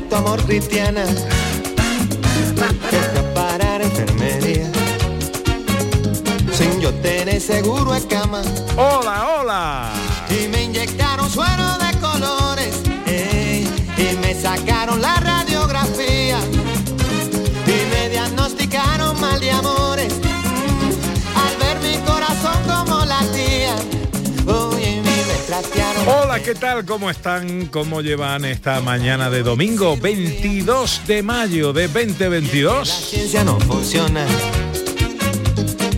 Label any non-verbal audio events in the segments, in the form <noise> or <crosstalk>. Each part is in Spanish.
De tu amor cristiana. Fui a enfermería sin yo tener seguro en cama. Hola, hola. Y me inyectaron suero de colores ey, y me sacaron la radiografía y me diagnosticaron mal de amores. Hola, ¿qué tal? ¿Cómo están? ¿Cómo llevan esta mañana de domingo 22 de mayo de La 2022? ciencia no funciona.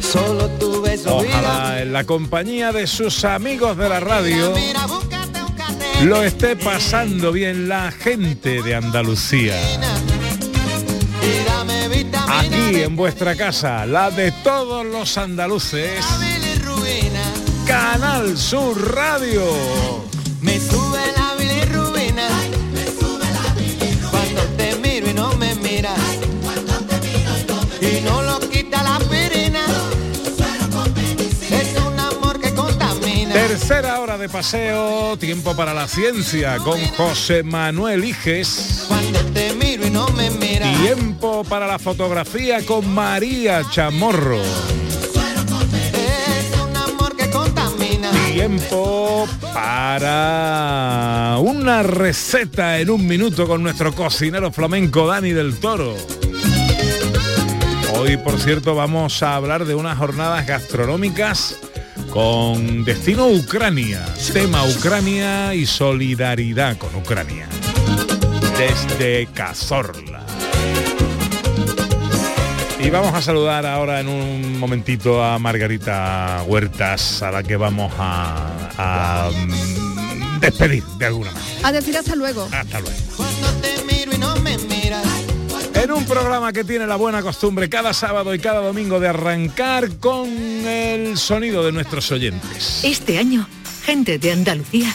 Solo tu beso. Ojalá en la compañía de sus amigos de la radio lo esté pasando bien la gente de Andalucía. Aquí en vuestra casa, la de todos los andaluces. Canal Sur Radio. Me sube la bilirrubina. Cuando te miro y no me miras. Y no lo quita la aspirina. Es un amor que contamina. Tercera hora de paseo, tiempo para la ciencia con José Manuel Iges. Cuando te miro y no me miras. Tiempo para la fotografía con María Chamorro. Tiempo para una receta en un minuto con nuestro cocinero flamenco Dani del Toro. Hoy, por cierto, vamos a hablar de unas jornadas gastronómicas con destino Ucrania. Tema Ucrania y solidaridad con Ucrania. Desde Cazorla. Y vamos a saludar ahora en un momentito a Margarita Huertas, a la que vamos a, a, mm, despedir de alguna manera. A decir hasta luego. Hasta luego. Cuando te miro y no me miras. En un programa que tiene la buena costumbre cada sábado y cada domingo de arrancar con el sonido de nuestros oyentes. Este año, gente de Andalucía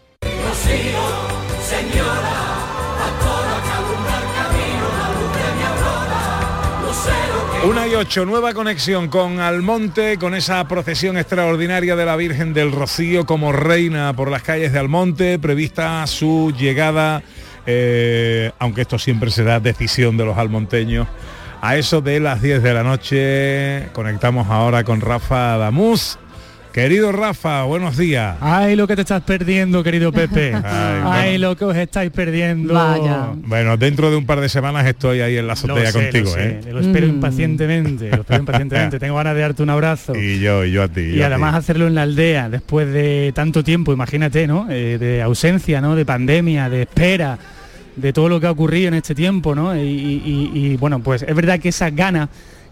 Una y ocho, nueva conexión con Almonte, con esa procesión extraordinaria de la Virgen del Rocío como reina por las calles de Almonte, prevista su llegada, eh, aunque esto siempre será decisión de los almonteños, a eso de las 10 de la noche. Conectamos ahora con Rafa Damuz. Querido Rafa, buenos días. Ay, lo que te estás perdiendo, querido Pepe. <laughs> Ay, Ay, bueno. lo que os estáis perdiendo. Vaya. Bueno, dentro de un par de semanas estoy ahí en la Lo azotea sé, contigo, lo sé, ¿eh? Lo espero Mm. impacientemente, lo espero impacientemente. <laughs> Tengo ganas de darte un abrazo. Y yo, y yo a ti. Y yo a además ti. hacerlo en la aldea, después de tanto tiempo, imagínate, ¿no? Eh, de ausencia, ¿no? De pandemia, de espera, de todo lo que ha ocurrido en este tiempo, ¿no? Y, y- y, bueno, pues es verdad que esas ganas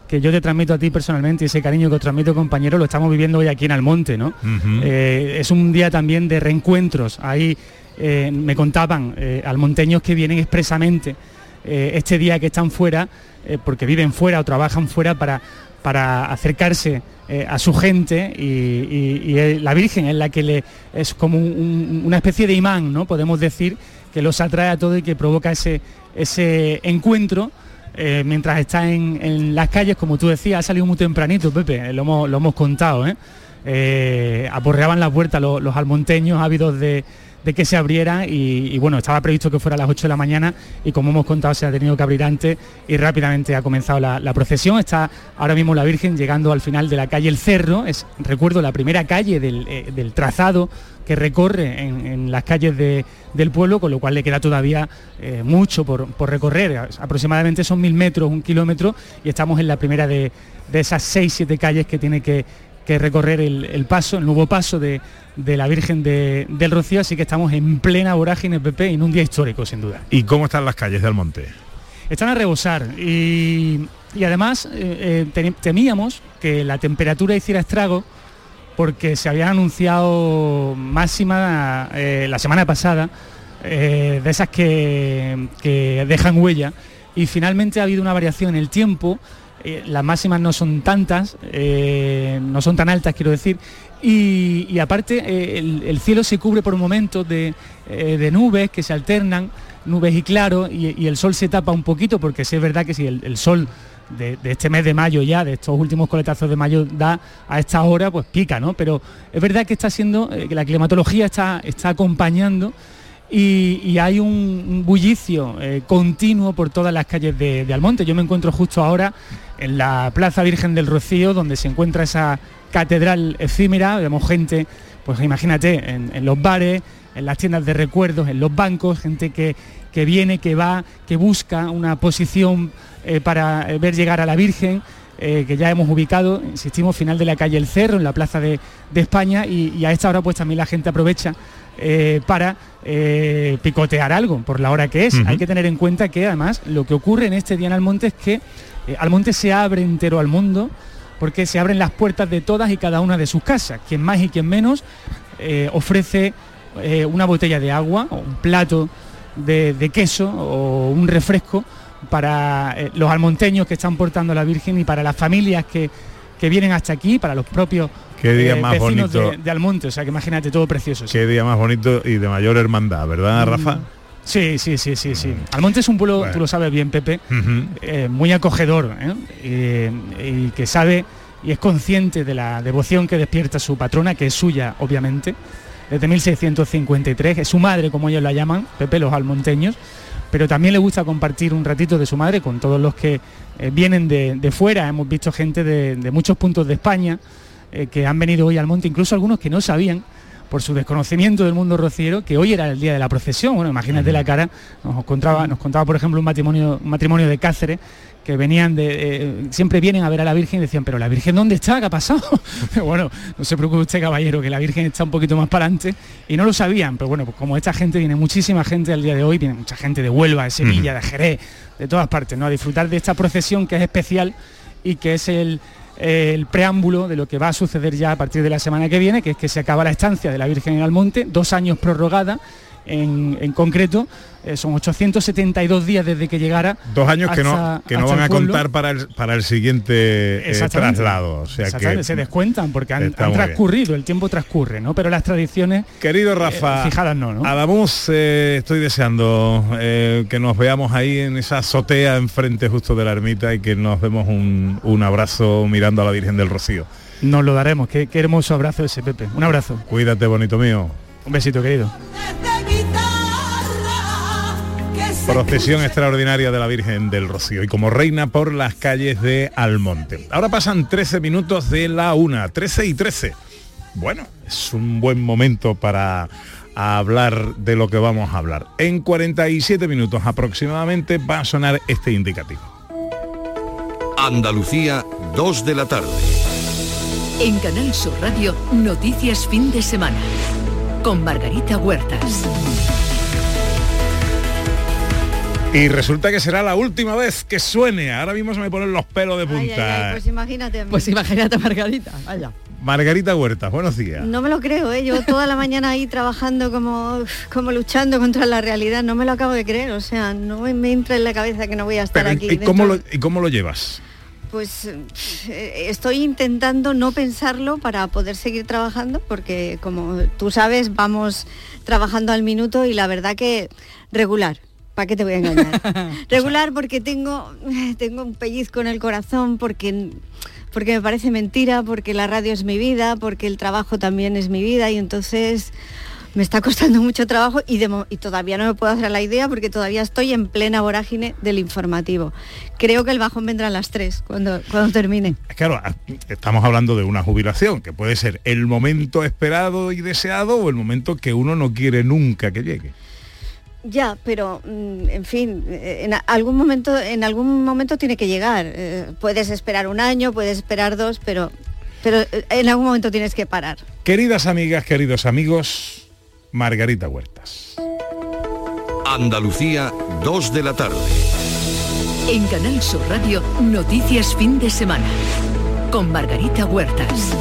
que yo te transmito a ti personalmente y ese cariño que os transmito compañero lo estamos viviendo hoy aquí en Almonte, ¿no? Eh, es un día también de reencuentros. Ahí eh, me contaban eh, almonteños que vienen expresamente eh, este día que están fuera, porque viven fuera o trabajan fuera para, para acercarse a su gente y, y- y, la Virgen es la que le es como un- un- una especie de imán, ¿no? Podemos decir que los atrae a todo y que provoca ese, ese encuentro eh, mientras está en, las calles, como tú decías, ha salido muy tempranito, Pepe, eh, lo hemos, contado, ¿eh? Eh, aporreaban las puertas los, los almonteños ávidos de, de que se abriera y, bueno, estaba previsto que fuera a las 8 de la mañana y como hemos contado se ha tenido que abrir antes y rápidamente ha comenzado la, procesión. Está ahora mismo la Virgen llegando al final de la calle El Cerro, es, recuerdo, la primera calle del, eh, trazado que recorre en, las calles de, del pueblo, con lo cual le queda todavía eh, mucho por, recorrer. Aproximadamente son mil metros, un kilómetro, y estamos en la primera de esas seis, siete calles que tiene que, que recorrer el, el, paso, el nuevo paso de, de la Virgen de, del Rocío, así que estamos en plena vorágine PP en un día histórico, sin duda. ¿Y cómo están las calles de Almonte? Están a rebosar y, y además eh, eh, temíamos que la temperatura hiciera estrago porque se habían anunciado máxima eh, la semana pasada, eh, de esas que, que, dejan huella, y finalmente ha habido una variación en el tiempo, eh, las máximas no son tantas, eh, no son tan altas quiero decir, y, aparte el, el, cielo se cubre por momentos de, eh, de, nubes que se alternan, nubes y claro, y, el sol se tapa un poquito, porque sí es verdad que si el, sol de, de, este mes de mayo ya, de estos últimos coletazos de mayo, da a esta hora, pues pica, ¿no? Pero es verdad que está siendo, eh, que la climatología está, está acompañando y, hay un, bullicio eh, continuo por todas las calles de, Almonte. Yo me encuentro justo ahora en la Plaza Virgen del Rocío, donde se encuentra esa catedral efímera, vemos gente, pues imagínate, en, los bares, en las tiendas de recuerdos, en los bancos, gente que, que viene, que va, que busca una posición eh, para ver llegar a la Virgen, eh, que ya hemos ubicado, insistimos, final de la calle El Cerro, en la Plaza de, de España, y, y, a esta hora pues también la gente aprovecha eh, para eh, picotear algo por la hora que es. Uh -huh. Hay que tener en cuenta que además lo que ocurre en este día en Almonte es que eh, Almonte se abre entero al mundo, porque se abren las puertas de todas y cada una de sus casas. Quien más y quien menos ofrece una botella de agua o un plato de, de queso o un refresco para los almonteños que están portando a la Virgen y para las familias que, que vienen hasta aquí, para los propios Qué día eh, más bonito. De, de, Almonte. O sea, que imagínate, todo precioso. Qué día más bonito y de mayor hermandad, ¿verdad, Mm. Rafa? Sí, sí, sí, sí, sí. Almonte es un pueblo, bueno. tú lo sabes bien, Pepe, uh -huh. eh, muy acogedor ¿eh? y, y que sabe y es consciente de la devoción que despierta su patrona, que es suya, obviamente, desde 1653, es su madre, como ellos la llaman, Pepe, los almonteños, pero también le gusta compartir un ratito de su madre con todos los que eh, vienen de, de, fuera. Hemos visto gente de, de muchos puntos de España eh, que han venido hoy al monte, incluso algunos que no sabían por su desconocimiento del mundo rociero, que hoy era el día de la procesión. Bueno, imagínate la cara, nos contaba, nos contaba por ejemplo un matrimonio, un matrimonio de Cáceres, que venían de, eh, siempre vienen a ver a la Virgen y decían, pero la Virgen ¿dónde está? ¿Qué ha pasado? pero <laughs> bueno, no se preocupe usted caballero, que la Virgen está un poquito más para adelante y no lo sabían, pero bueno, pues como esta gente, viene muchísima gente al día de hoy, viene mucha gente de Huelva, de Sevilla, de Jerez, de todas partes, ¿no? A disfrutar de esta procesión que es especial y que es el, el preámbulo de lo que va a suceder ya a partir de la semana que viene, que es que se acaba la estancia de la Virgen en Almonte, dos años prorrogada, en, en concreto eh, son 872 días desde que llegara. Dos años hasta, que no, que no van a contar para el, para el siguiente eh, traslado. O sea que se descuentan porque han, han transcurrido, el tiempo transcurre, ¿no? Pero las tradiciones Querido Rafa, eh, fijadas no, ¿no? Adamos, eh, estoy deseando eh, que nos veamos ahí en esa azotea enfrente justo de la ermita y que nos demos un, un abrazo mirando a la Virgen del Rocío. Nos lo daremos, qué, qué hermoso abrazo ese Pepe. Un abrazo. Cuídate, bonito mío. Un besito, querido. Procesión extraordinaria de la Virgen del Rocío y como reina por las calles de Almonte. Ahora pasan 13 minutos de la una, 13 y 13. Bueno, es un buen momento para hablar de lo que vamos a hablar. En 47 minutos aproximadamente va a sonar este indicativo. Andalucía, 2 de la tarde. En Canal Sur Radio, Noticias Fin de Semana. Con Margarita Huertas. Y resulta que será la última vez que suene. Ahora mismo se me ponen los pelos de punta. Ay, ay, ay, pues imagínate. Pues imagínate, Margarita. Vaya. Margarita Huertas, buenos días. No me lo creo, ¿eh? yo toda la mañana ahí trabajando como, como luchando contra la realidad, no me lo acabo de creer, o sea, no me entra en la cabeza que no voy a estar Pero, aquí. ¿y cómo, lo, ¿Y cómo lo llevas? Pues eh, estoy intentando no pensarlo para poder seguir trabajando, porque como tú sabes, vamos trabajando al minuto y la verdad que regular. ¿Para qué te voy a engañar? <laughs> Regular porque tengo, tengo un pellizco en el corazón, porque, porque me parece mentira, porque la radio es mi vida, porque el trabajo también es mi vida y entonces me está costando <laughs> mucho trabajo y, de y todavía no me puedo hacer la idea porque todavía estoy en plena vorágine del informativo. Creo que el bajón vendrá a las 3 cuando, cuando termine. Claro, estamos hablando de una jubilación, que puede ser el momento esperado y deseado o el momento que uno no quiere nunca que llegue. Ya, pero mm, en fin, eh, en algún momento, en algún momento tiene que llegar. Eh, puedes esperar un año, puedes esperar dos, pero, pero eh, en algún momento tienes que parar. Queridas amigas, queridos amigos, Margarita Huertas. Andalucía, 2 de la tarde. En Canal Sur Radio, Noticias Fin de Semana. Con Margarita Huertas.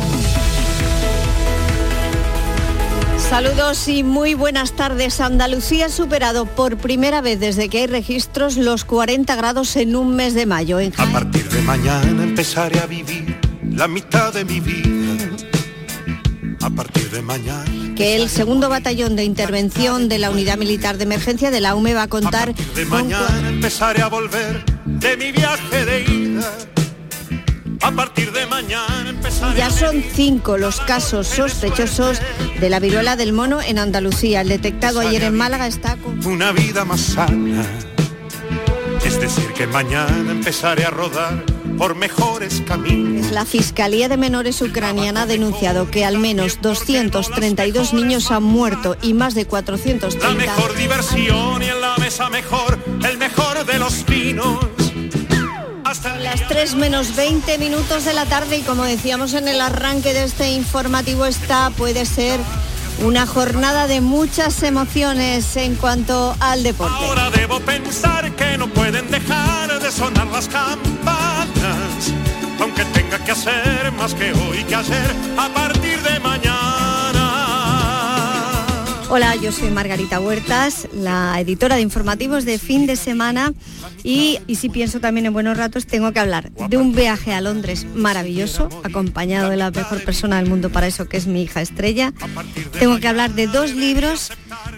Saludos y muy buenas tardes. Andalucía ha superado por primera vez desde que hay registros los 40 grados en un mes de mayo. a partir de mañana empezaré a vivir la mitad de mi vida. A partir de mañana. Que el segundo batallón de intervención de la Unidad Militar de Emergencia de la UME va a contar. de mañana empezaré a volver de mi viaje de ida a partir de mañana Ya son cinco los casos sospechosos de la viruela del mono en Andalucía. El detectado ayer en Málaga está con... Una vida más sana. Es decir, que mañana empezaré a rodar por mejores caminos. La Fiscalía de Menores Ucraniana ha denunciado que al menos 232 niños han muerto y más de 430... La mejor diversión y en la mesa mejor, el mejor de los vinos las 3 menos 20 minutos de la tarde y como decíamos en el arranque de este informativo esta puede ser una jornada de muchas emociones en cuanto al deporte. Ahora debo pensar que no pueden dejar de sonar las campanas, aunque tenga que hacer más que hoy que ayer a partir de mañana. Hola, yo soy Margarita Huertas, la editora de informativos de fin de semana y, si pienso también en buenos ratos, tengo que hablar de un viaje a Londres maravilloso, acompañado de la mejor persona del mundo para eso, que es mi hija Estrella. Tengo que hablar de dos libros,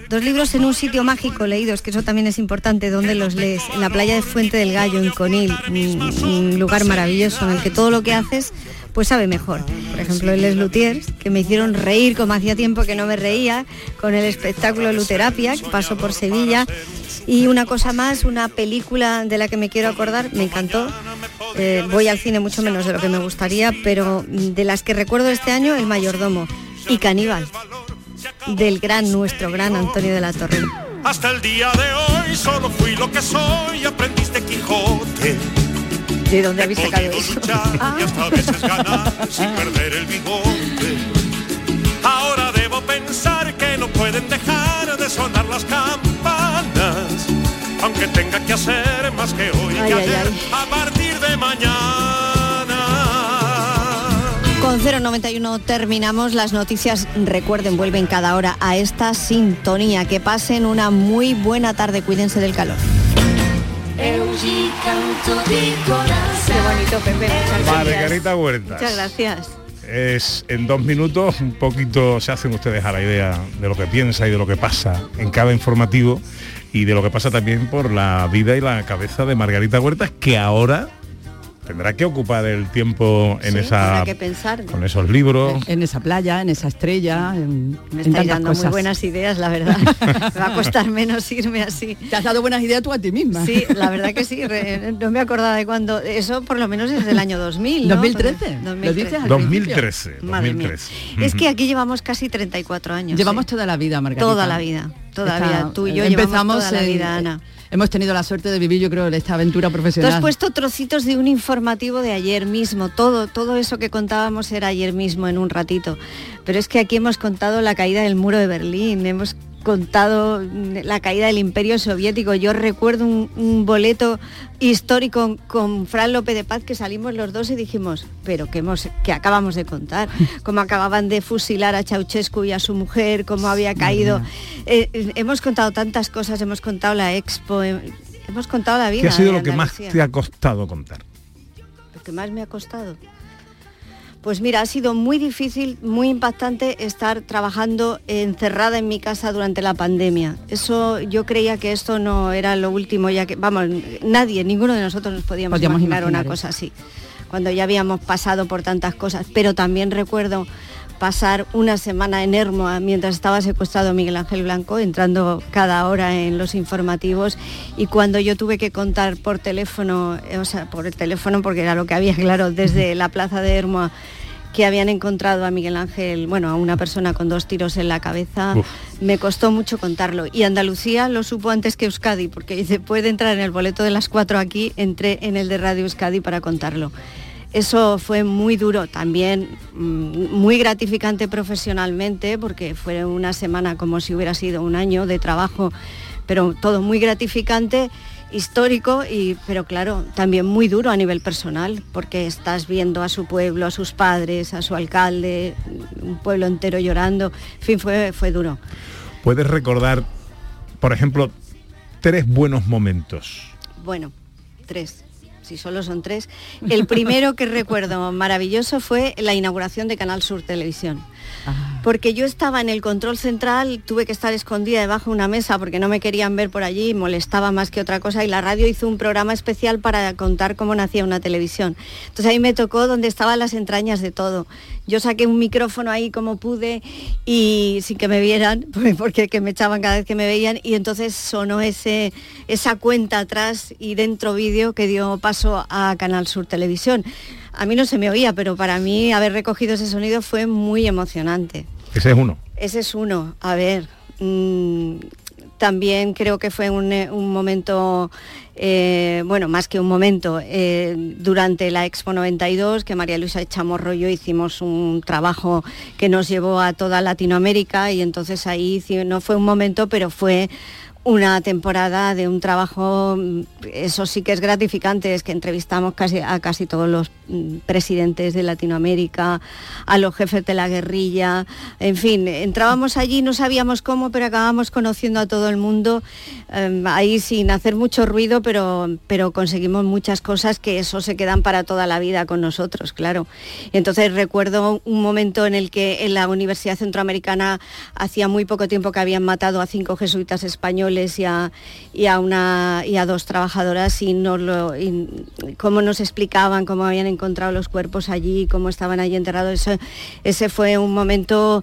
dos libros en un sitio mágico leídos, que eso también es importante, donde los lees, en la playa de Fuente del Gallo, en Conil, un lugar maravilloso en el que todo lo que haces pues sabe mejor. Por ejemplo, el Les Luthiers, que me hicieron reír como hacía tiempo que no me reía, con el espectáculo Luterapia, que pasó por Sevilla. Y una cosa más, una película de la que me quiero acordar, me encantó. Eh, voy al cine mucho menos de lo que me gustaría, pero de las que recuerdo este año, El Mayordomo y Caníbal, del gran, nuestro gran Antonio de la Torre. Hasta el día de hoy solo fui lo que soy, aprendiste Quijote ¿De dónde habéis sacado eso? Ah. Y hasta a veces ganar sin perder el bigote. Ahora debo pensar que no pueden dejar de sonar las campanas, aunque tenga que hacer más que hoy ay, que ay, ayer, ay. a partir de mañana. Con 091 terminamos las noticias. Recuerden, vuelven cada hora a esta sintonía. Que pasen una muy buena tarde. Cuídense del calor. Qué bonito, Pepe. Muchas. Margarita Huertas. Muchas gracias. Es en dos minutos, un poquito se hacen ustedes a la idea de lo que piensa y de lo que pasa en cada informativo y de lo que pasa también por la vida y la cabeza de Margarita Huertas, que ahora tendrá que ocupar el tiempo en Sí, esa que pensar. con esos libros. En esa playa, en esa estrella, en, Me estáis dando cosas. muy buenas ideas, la verdad. <laughs> Me va a costar menos irme así. Te has dado buenas ideas tú a ti misma. Sí, la verdad que sí. re- no me acordaba de cuándo. Eso por lo menos es del año 2000. ¿no? 2013, lo 2013. dices al 2013, Madre mía. 2013. Es que aquí llevamos casi 34 años. Llevamos ¿eh? toda la vida, Margarita. toda la vida. Toda la Esta- vida. Tú y yo empezamos llevamos toda la en- vida, Ana. Hemos tenido la suerte de vivir, yo creo, esta aventura Tú profesional. has puesto trocitos de un informativo de ayer mismo, todo, todo eso que contábamos era ayer mismo en un ratito. Pero es que aquí hemos contado la caída del muro de Berlín, hemos contado la caída del imperio soviético. Yo recuerdo un, un boleto histórico con Fran López de Paz que salimos los dos y dijimos, pero que hemos, que acabamos de contar, <laughs> cómo acababan de fusilar a Ceausescu y a su mujer, cómo había caído. Eh, eh, hemos contado tantas cosas, hemos contado la expo, eh, hemos contado la vida. ¿Qué ha sido lo que más te ha costado contar? Lo que más me ha costado. Pues mira, ha sido muy difícil, muy impactante estar trabajando encerrada en mi casa durante la pandemia. Eso yo creía que esto no era lo último, ya que, vamos, nadie, ninguno de nosotros nos podíamos, Podíamos imaginar, imaginar una cosa así, cuando ya habíamos pasado por tantas cosas. Pero también recuerdo pasar una semana en Hermoa mientras estaba secuestrado Miguel Ángel Blanco, entrando cada hora en los informativos y cuando yo tuve que contar por teléfono, eh, o sea, por el teléfono porque era lo que había <laughs> claro desde la plaza de Hermoa que habían encontrado a Miguel Ángel, bueno, a una persona con dos tiros en la cabeza, Uf. me costó mucho contarlo. Y Andalucía lo supo antes que Euskadi, porque dice, puede entrar en el boleto de las cuatro aquí, entré en el de Radio Euskadi para contarlo. Eso fue muy duro, también mm, muy gratificante profesionalmente, porque fue una semana como si hubiera sido un año de trabajo, pero todo muy gratificante histórico y pero claro también muy duro a nivel personal porque estás viendo a su pueblo a sus padres a su alcalde un pueblo entero llorando. En fin fue fue duro. ¿Puedes recordar, por ejemplo, tres buenos momentos? bueno tres si solo son tres. El primero que recuerdo <laughs> maravilloso fue la inauguración de Canal Sur Televisión porque yo estaba en el control central, tuve que estar escondida debajo de una mesa porque no me querían ver por allí, molestaba más que otra cosa y la radio hizo un programa especial para contar cómo nacía una televisión. Entonces ahí me tocó donde estaban las entrañas de todo. Yo saqué un micrófono ahí como pude y sin que me vieran, <laughs> porque que me echaban cada vez que me veían y entonces sonó ese, esa cuenta atrás y dentro vídeo que dio paso a Canal Sur Televisión. A mí no se me oía, pero para mí haber recogido ese sonido fue muy emocionante. Ese es uno. Ese es uno. A ver, mm, también creo que fue un, eh, un momento, eh, bueno, más que un momento, eh, durante la Expo 92, que María Luisa Chamorro y yo hicimos un trabajo que nos llevó a toda Latinoamérica y entonces ahí no fue un momento, pero fue una temporada de un trabajo, mm, eso sí que es gratificante, es que entrevistamos casi a casi todos los mm, presidentes de Latinoamérica, a los jefes de la guerrilla, en fin, entrábamos allí, no sabíamos cómo, pero acabamos conociendo a todo el mundo, eh, ahí sin hacer mucho ruido, pero, pero conseguimos muchas cosas que eso se quedan para toda la vida con nosotros, claro. Entonces recuerdo un momento en el que en la Universidad Centroamericana hacía muy poco tiempo que habían matado a cinco jesuitas españoles y a, y a, una, y a dos trabajadoras y, nos lo, y cómo nos explicaban cómo habían encontrado los cuerpos allí, cómo estaban allí enterrados. Eso, ese fue un momento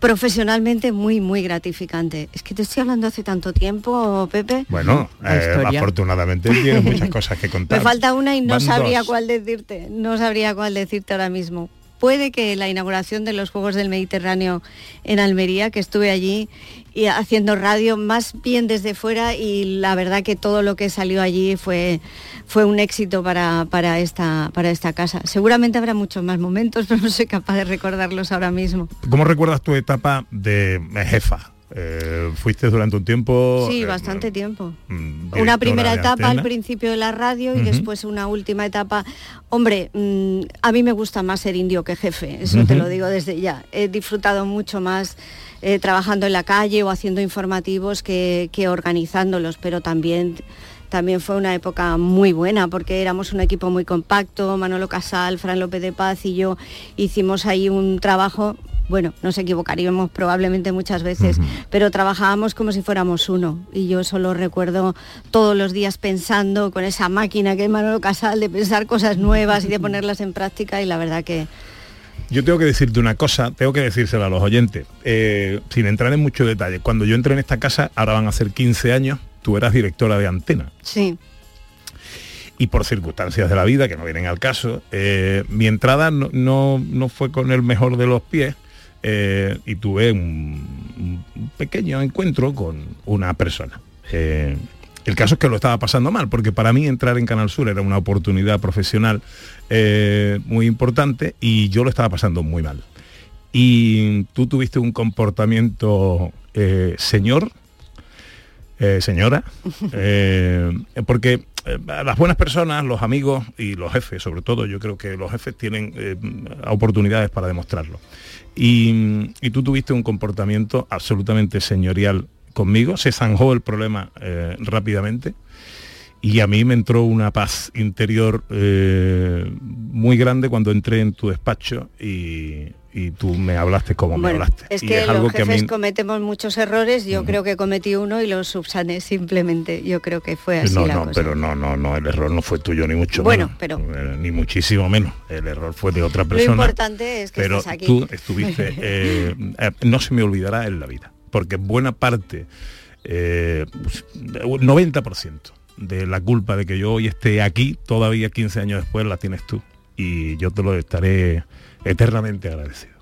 profesionalmente muy, muy gratificante. Es que te estoy hablando hace tanto tiempo, Pepe. Bueno, eh, afortunadamente tienes muchas cosas que <laughs> contar. Me falta una y no Van sabría dos. cuál decirte, no sabría cuál decirte ahora mismo. Puede que la inauguración de los Juegos del Mediterráneo en Almería, que estuve allí y haciendo radio más bien desde fuera y la verdad que todo lo que salió allí fue, fue un éxito para, para, esta, para esta casa. Seguramente habrá muchos más momentos, <laughs> pero no soy capaz de recordarlos ahora mismo. ¿Cómo recuerdas tu etapa de jefa? Eh, fuiste durante un tiempo... Sí, eh, bastante tiempo. mm, Una directora primera etapa al principio de la radio y después una última etapa. Hombre, mm, a mí me gusta más ser indio que jefe, eso te lo digo desde ya. He disfrutado mucho más eh, trabajando en la calle o haciendo informativos que, que organizándolos, pero también también fue una época muy buena porque éramos un equipo muy compacto, Manolo Casal, Fran López de Paz y yo hicimos ahí un trabajo, bueno, nos equivocaríamos probablemente muchas veces, pero trabajábamos como si fuéramos uno y yo solo recuerdo todos los días pensando con esa máquina que es Manolo Casal de pensar cosas nuevas y de <laughs> ponerlas en práctica y la verdad que Yo tengo que decirte una cosa, tengo que decírsela a los oyentes, eh, sin entrar en mucho detalle. Cuando yo entré en esta casa, ahora van a ser 15 años, tú eras directora de antena. sí, y por circunstancias de la vida que no vienen al caso, eh, mi entrada no, no- no fue con el mejor de los pies eh, y tuve un, un pequeño encuentro con una persona. El caso es que lo estaba pasando mal, porque para mí entrar en Canal Sur era una oportunidad profesional eh, muy importante y yo lo estaba pasando muy mal. Y tú tuviste un comportamiento eh, señor, eh, señora, <laughs> porque las buenas personas, los amigos y los jefes, sobre todo, yo creo que los jefes tienen eh, oportunidades para demostrarlo. Y, y tú tuviste un comportamiento absolutamente señorial conmigo, se zanjó el problema eh, rápidamente y a mí me entró una paz interior eh, muy grande cuando entré en tu despacho y, y tú me hablaste como me hablaste. es Y que algo los que a jefes mí- cometemos muchos errores, yo creo que cometí uno y lo subsané simplemente, yo creo que fue así no, la no, cosa. pero no, no, no, el error no fue tuyo ni mucho Bueno, menos. pero- Eh, ni muchísimo menos. El error fue de otra Lo persona. importante es que pero estás aquí. tú estuviste, eh, no se me olvidará en la vida, porque buena parte, eh, pues, 90% de la culpa de que yo hoy esté aquí, todavía 15 años después, la tienes tú. Y yo te lo estaré eternamente agradecido.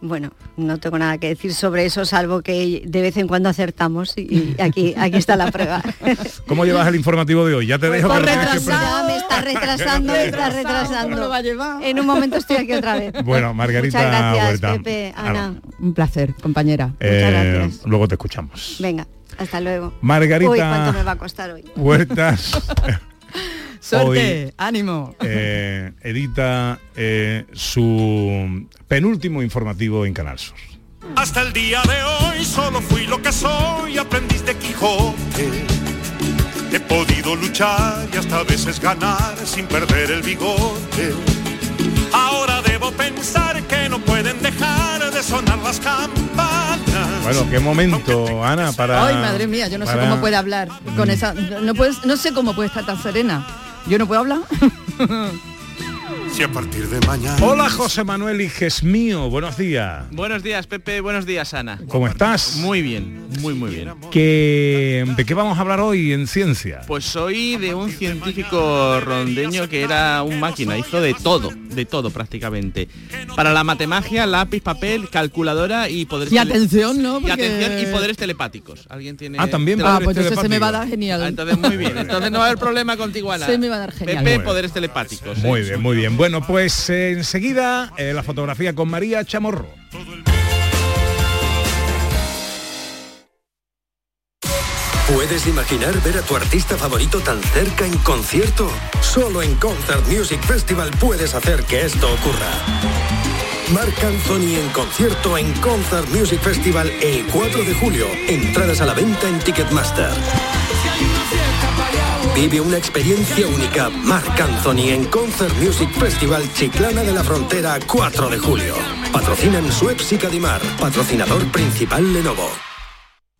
Bueno, no tengo nada que decir sobre eso, salvo que de vez en cuando acertamos y, aquí, aquí está la prueba. <laughs> ¿Cómo llevas el informativo de hoy? Ya te dejo que lo retrasado, me está <laughs> retrasando, me está retrasando. En un momento estoy aquí otra vez. Bueno, Margarita Muchas gracias, Huerta. Prepe, Ana. Un placer, compañera. Eh, gracias. luego te escuchamos. Venga, hasta luego. Margarita Uy, cuánto me va a costar hoy. Huertas <laughs> Suerte, Hoy- ánimo. eh, edita eh, su penúltimo informativo en Canal Sur. Hasta el día de hoy solo fui lo que soy, aprendiz de Quijote. He podido luchar y hasta a veces ganar sin perder el bigote. Ahora debo pensar que no pueden dejar de sonar las campanas. Bueno, qué momento, Ana, para... Ay, madre mía, yo no sé cómo puede hablar con Mm. esa. No, puedes, no sé cómo puede estar tan serena. Yo no puedo hablar. <laughs> Si a partir de mañana... Hola José Manuel Hijes mío, buenos días. Buenos días, Pepe. Buenos días, Ana. ¿Cómo estás? Muy bien, muy muy bien. ¿Qué- ¿De qué vamos a hablar hoy en ciencia? Pues soy de un científico rondeño que era un máquina, hizo de todo, de todo prácticamente. Para la matemagia, lápiz, papel, calculadora y poderes Y atención, ¿no? Y Porque- atención y poderes telepáticos. ¿Alguien tiene Ah, también Ah, pues entonces se me va a dar genial. Ah, Entonces muy bien. Entonces no va a haber problema contigo, Ana. Se me va a dar genial. Pepe, poderes telepáticos. ¿eh? Muy bien, muy bien. Bueno, pues eh, enseguida eh, la fotografía con María Chamorro. ¿Puedes imaginar ver a tu artista favorito tan cerca en concierto? Solo en Concert Music Festival puedes hacer que esto ocurra. Marc Anthony en concierto en Concert Music Festival el 4 de julio. Entradas a la venta en Ticketmaster. Vive una experiencia única. Marc Anthony en Concert Music Festival Chiclana de la Frontera 4 de julio. Patrocinan Suez y Cadimar. Patrocinador principal Lenovo.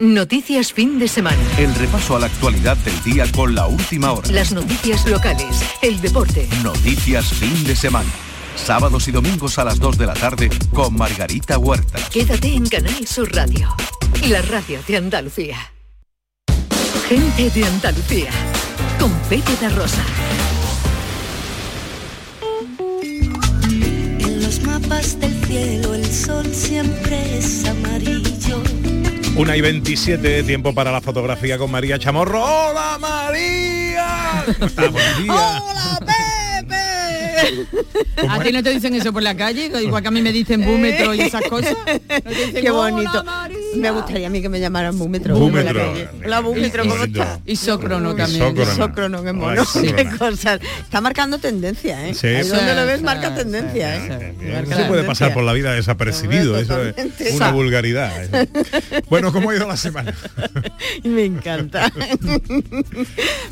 Noticias fin de semana. El repaso a la actualidad del día con la última hora. Las noticias locales, el deporte. Noticias fin de semana. Sábados y domingos a las 2 de la tarde con Margarita Huerta. Quédate en Canal Sur Radio, la radio de Andalucía. Gente de Andalucía, con Pepe da Rosa. En los mapas del cielo el sol siempre es amarillo. Una y 27, tiempo para la fotografía con María Chamorro. ¡Hola María! ¡Hola, Pepe! ¿A ti no te dicen eso por la calle? Igual que a mí me dicen búmetro y esas cosas. <laughs> ¿No te dicen, Qué "Hola, bonito. María"? Me gustaría a mí que me llamaran búmetro. Búmetro. por la calle. Hola, búmetro, ¿cómo estás? Y sócrono también. sócrono. Qué mono. Qué cosas. Está marcando tendencia, ¿eh? Sí. Ahí donde lo ves marca tendencia, ¿eh? No se puede pasar por la vida desapercibido, eso es una vulgaridad. eso. Bueno, ¿cómo ha ido la semana? <laughs> Me encanta.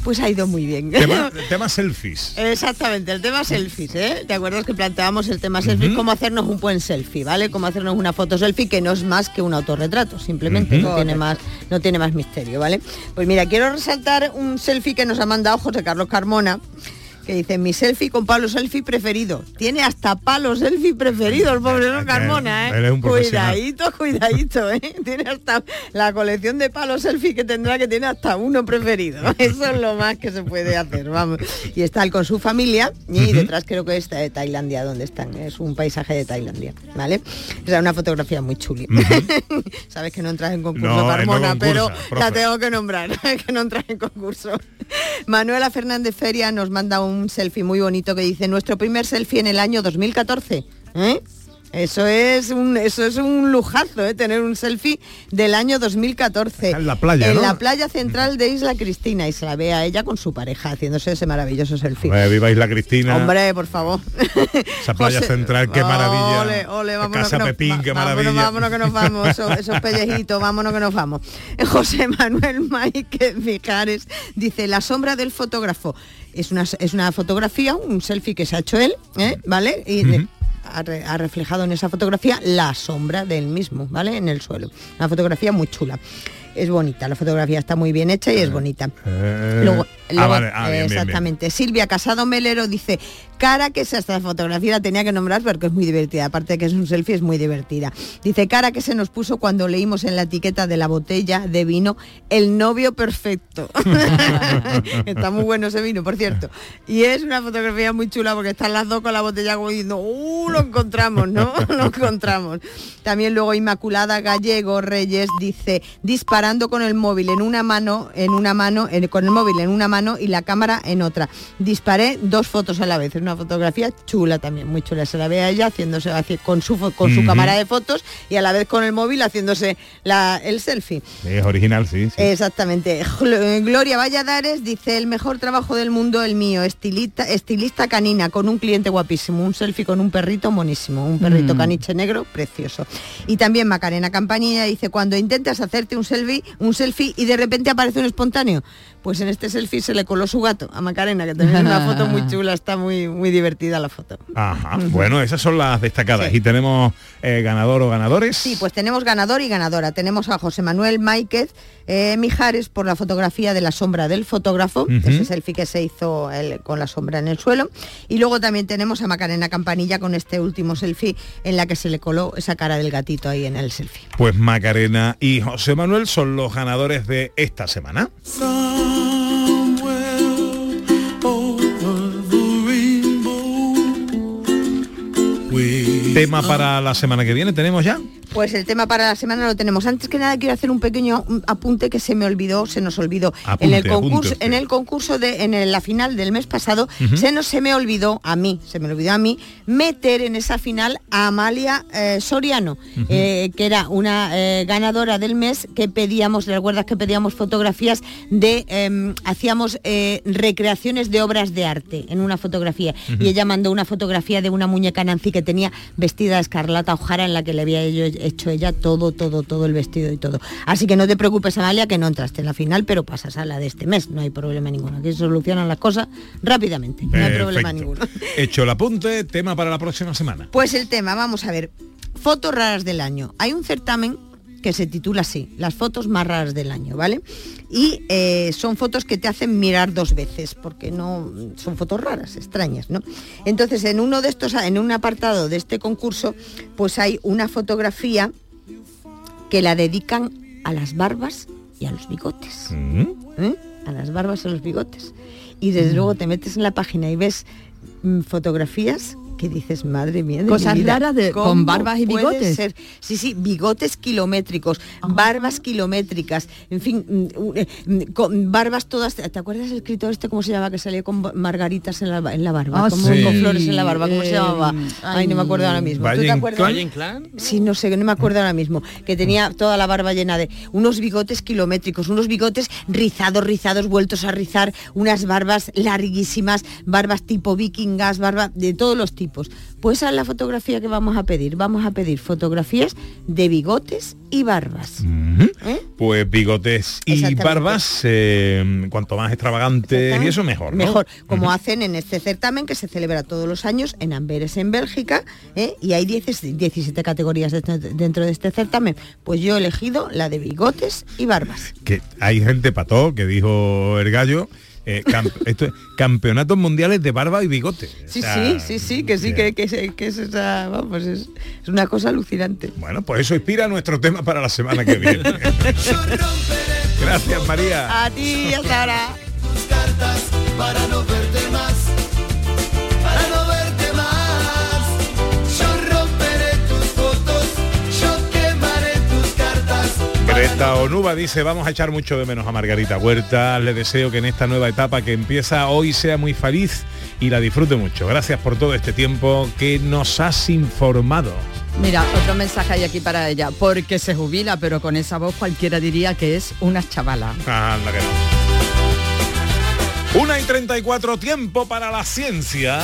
pues ha ido muy bien. Tema, tema selfies. Exactamente, el tema selfies, ¿eh? ¿Te acuerdas que planteábamos el tema selfies? Cómo hacernos un buen selfie, ¿vale? Cómo hacernos una foto selfie que no es más que un autorretrato, simplemente no tiene más, no tiene más misterio, ¿vale? Pues mira, quiero resaltar un selfie que nos ha mandado José Carlos Carmona. Que dice, mi selfie con palo selfie preferido. Tiene hasta palo selfie preferido el pobre don Carmona, ¿eh? Un cuidadito, cuidadito, ¿eh? <laughs> Tiene hasta la colección de palos selfie que tendrá que tiene hasta uno preferido. <laughs> Eso es lo más que se puede hacer, vamos. Y está él con su familia y detrás creo que está de Tailandia donde están. Es un paisaje de Tailandia, ¿vale? O sea, una fotografía muy chuli. <laughs> Sabes que no entras en concurso, No, Carmona, no pero la tengo que nombrar, que no entras en concurso. Manuela Fernández Feria nos manda un selfie muy bonito que dice nuestro primer selfie en el año 2014. ¿eh? Eso es un eso es un lujazo, ¿eh? tener un selfie del año 2014. en la playa, En ¿no? la playa central de Isla Cristina y se la ve a ella con su pareja haciéndose ese maravilloso selfie. Hombre, viva Isla Cristina. Hombre, por favor. Esa playa José- central, qué maravilla. Ole, ole, vámonos Casa que nos- Pepín, va- qué vámonos, maravilla. Vámonos que nos vamos, esos, esos pellejitos, vámonos que nos vamos. José Manuel Maike Fijares dice, la sombra del fotógrafo. Es una, es una fotografía, un selfie que se ha hecho él, ¿eh? ¿vale? Y. ha, re- ha reflejado en esa fotografía la sombra del mismo, ¿vale? En el suelo. Una fotografía muy chula. Es bonita, la fotografía está muy bien hecha y es bonita. Eh, Luego, ah, vale, ah, bien, bien, bien. exactamente. Silvia Casado Melero dice, cara que se esta fotografía la tenía que nombrar porque es muy divertida, aparte de que es un selfie, es muy divertida. Dice, cara que se nos puso cuando leímos en la etiqueta de la botella de vino, el novio perfecto. <laughs> Está muy bueno ese vino, por cierto. Y es una fotografía muy chula porque están las dos con la botella como diciendo, ¡uh! Lo encontramos, ¿no? <laughs> Lo encontramos. También luego Inmaculada Gallego Reyes dice, disparando con el móvil en una mano, en una mano, en- con el móvil en una mano y la cámara en otra. Disparé dos fotos a la vez. Una fotografía chula también, muy chula. Se la ve a ella haciéndose haci- con su con su cámara de fotos y a la vez con el móvil haciéndose la- el selfie. Es original, sí. sí. Exactamente. Gl- Gloria Valladares dice el mejor trabajo del mundo, el mío, estilista, estilista canina, con un cliente guapísimo, un selfie con un perrito monísimo, un perrito Mm. caniche negro, precioso. Y también Macarena Campanilla dice, cuando intentas hacerte un selfie, un selfie y de repente aparece un espontáneo. Pues en este selfie se le coló su gato a Macarena, que también es una foto muy <laughs> chula, está muy, muy divertida la foto. Ajá. Bueno, esas son las destacadas. Y tenemos eh, ganador o ganadores. Sí, pues tenemos ganador y ganadora. Tenemos a José Manuel Máiquez eh, Mijares por la fotografía de la sombra del fotógrafo, ese selfie que se hizo él con la sombra en el suelo. Y luego también tenemos a Macarena Campanilla con este último selfie en la que se le coló esa cara del gatito ahí en el selfie. Pues Macarena y José Manuel son los ganadores de esta semana. we Tema para la semana que viene, ¿tenemos ya? Pues el tema para la semana lo tenemos. Antes que nada quiero hacer un pequeño apunte que se me olvidó, se nos olvidó. Apunte, en el concurso, en el concurso de, en la final del mes pasado, se nos se me olvidó a mí, se me olvidó a mí meter en esa final a Amalia eh, Soriano, eh, que era una eh, ganadora del mes que pedíamos, ¿recuerdas que pedíamos fotografías de em, hacíamos recreaciones de obras de arte en una fotografía y ella mandó una fotografía de una muñeca Nancy que tenía vestida de escarlata ojara en la que le había hecho ella todo, todo, todo el vestido y todo. Así que no te preocupes, Amalia, que no entraste en la final, pero pasas a la de este mes, no hay problema ninguno. Aquí se solucionan las cosas rápidamente, no hay problema ninguno. <laughs> Hecho el apunte, tema para la próxima semana. Pues el tema, vamos a ver, fotos raras del año. Hay un certamen que se titula así, las fotos más raras del año, ¿vale? Y eh, son fotos que te hacen mirar dos veces, porque no son fotos raras, extrañas, ¿no? Entonces, en uno de estos, en un apartado de este concurso, pues hay una fotografía que la dedican a las barbas y a los bigotes. ¿eh? A las barbas y a los bigotes. Y desde Mm. luego te metes en la página y ves mm, fotografías que dices, madre mía, de Cosas mi vida, raras de- con ¿cómo barbas y bigotes? ser? Sí, sí, bigotes kilométricos, barbas kilométricas, en fin, mm, eh, mm, con barbas todas. ¿Te acuerdas el escritor este cómo se llama que salía con margaritas en la, en la barba? Ah, como sí. con flores en la barba, ¿cómo se Eh, llamaba? Ay, no me acuerdo ahora mismo. ¿Tú te acuerdas? Sí, no sé, no me acuerdo ahora mismo. Que tenía toda la barba llena de unos bigotes kilométricos, unos bigotes rizados, rizados, vueltos a rizar, unas barbas larguísimas, barbas tipo vikingas, barbas de todos los tipos. Pues esa es la fotografía que vamos a pedir. Vamos a pedir fotografías de bigotes y barbas. ¿Eh? Pues bigotes y barbas, eh, cuanto más extravagantes y eso mejor. ¿no? Mejor, como hacen en este certamen que se celebra todos los años en Amberes, en Bélgica, ¿eh? y hay 10 17 categorías dentro- dentro de este certamen. Pues yo he elegido la de bigotes y barbas. Que hay gente pató que dijo el gallo. Eh, <laughs> esto es campeonatos mundiales de barba y bigote. O Sí, sea, sí, sí, sí, que sí, que, que, es- que es, esa, vamos, es, es una cosa alucinante. Bueno, pues eso inspira nuestro tema para la semana que viene. <laughs> Gracias, María. A ti, hasta ahora. Greta Onuba dice, vamos a echar mucho de menos a Margarita Huerta. Le deseo que en esta nueva etapa que empieza hoy sea muy feliz y la disfrute mucho. Gracias por todo este tiempo que nos has informado. Mira, otro mensaje hay aquí para ella, porque se jubila, pero con esa voz cualquiera diría que es una chavala. Anda que no. Una y 34 tiempo para la ciencia.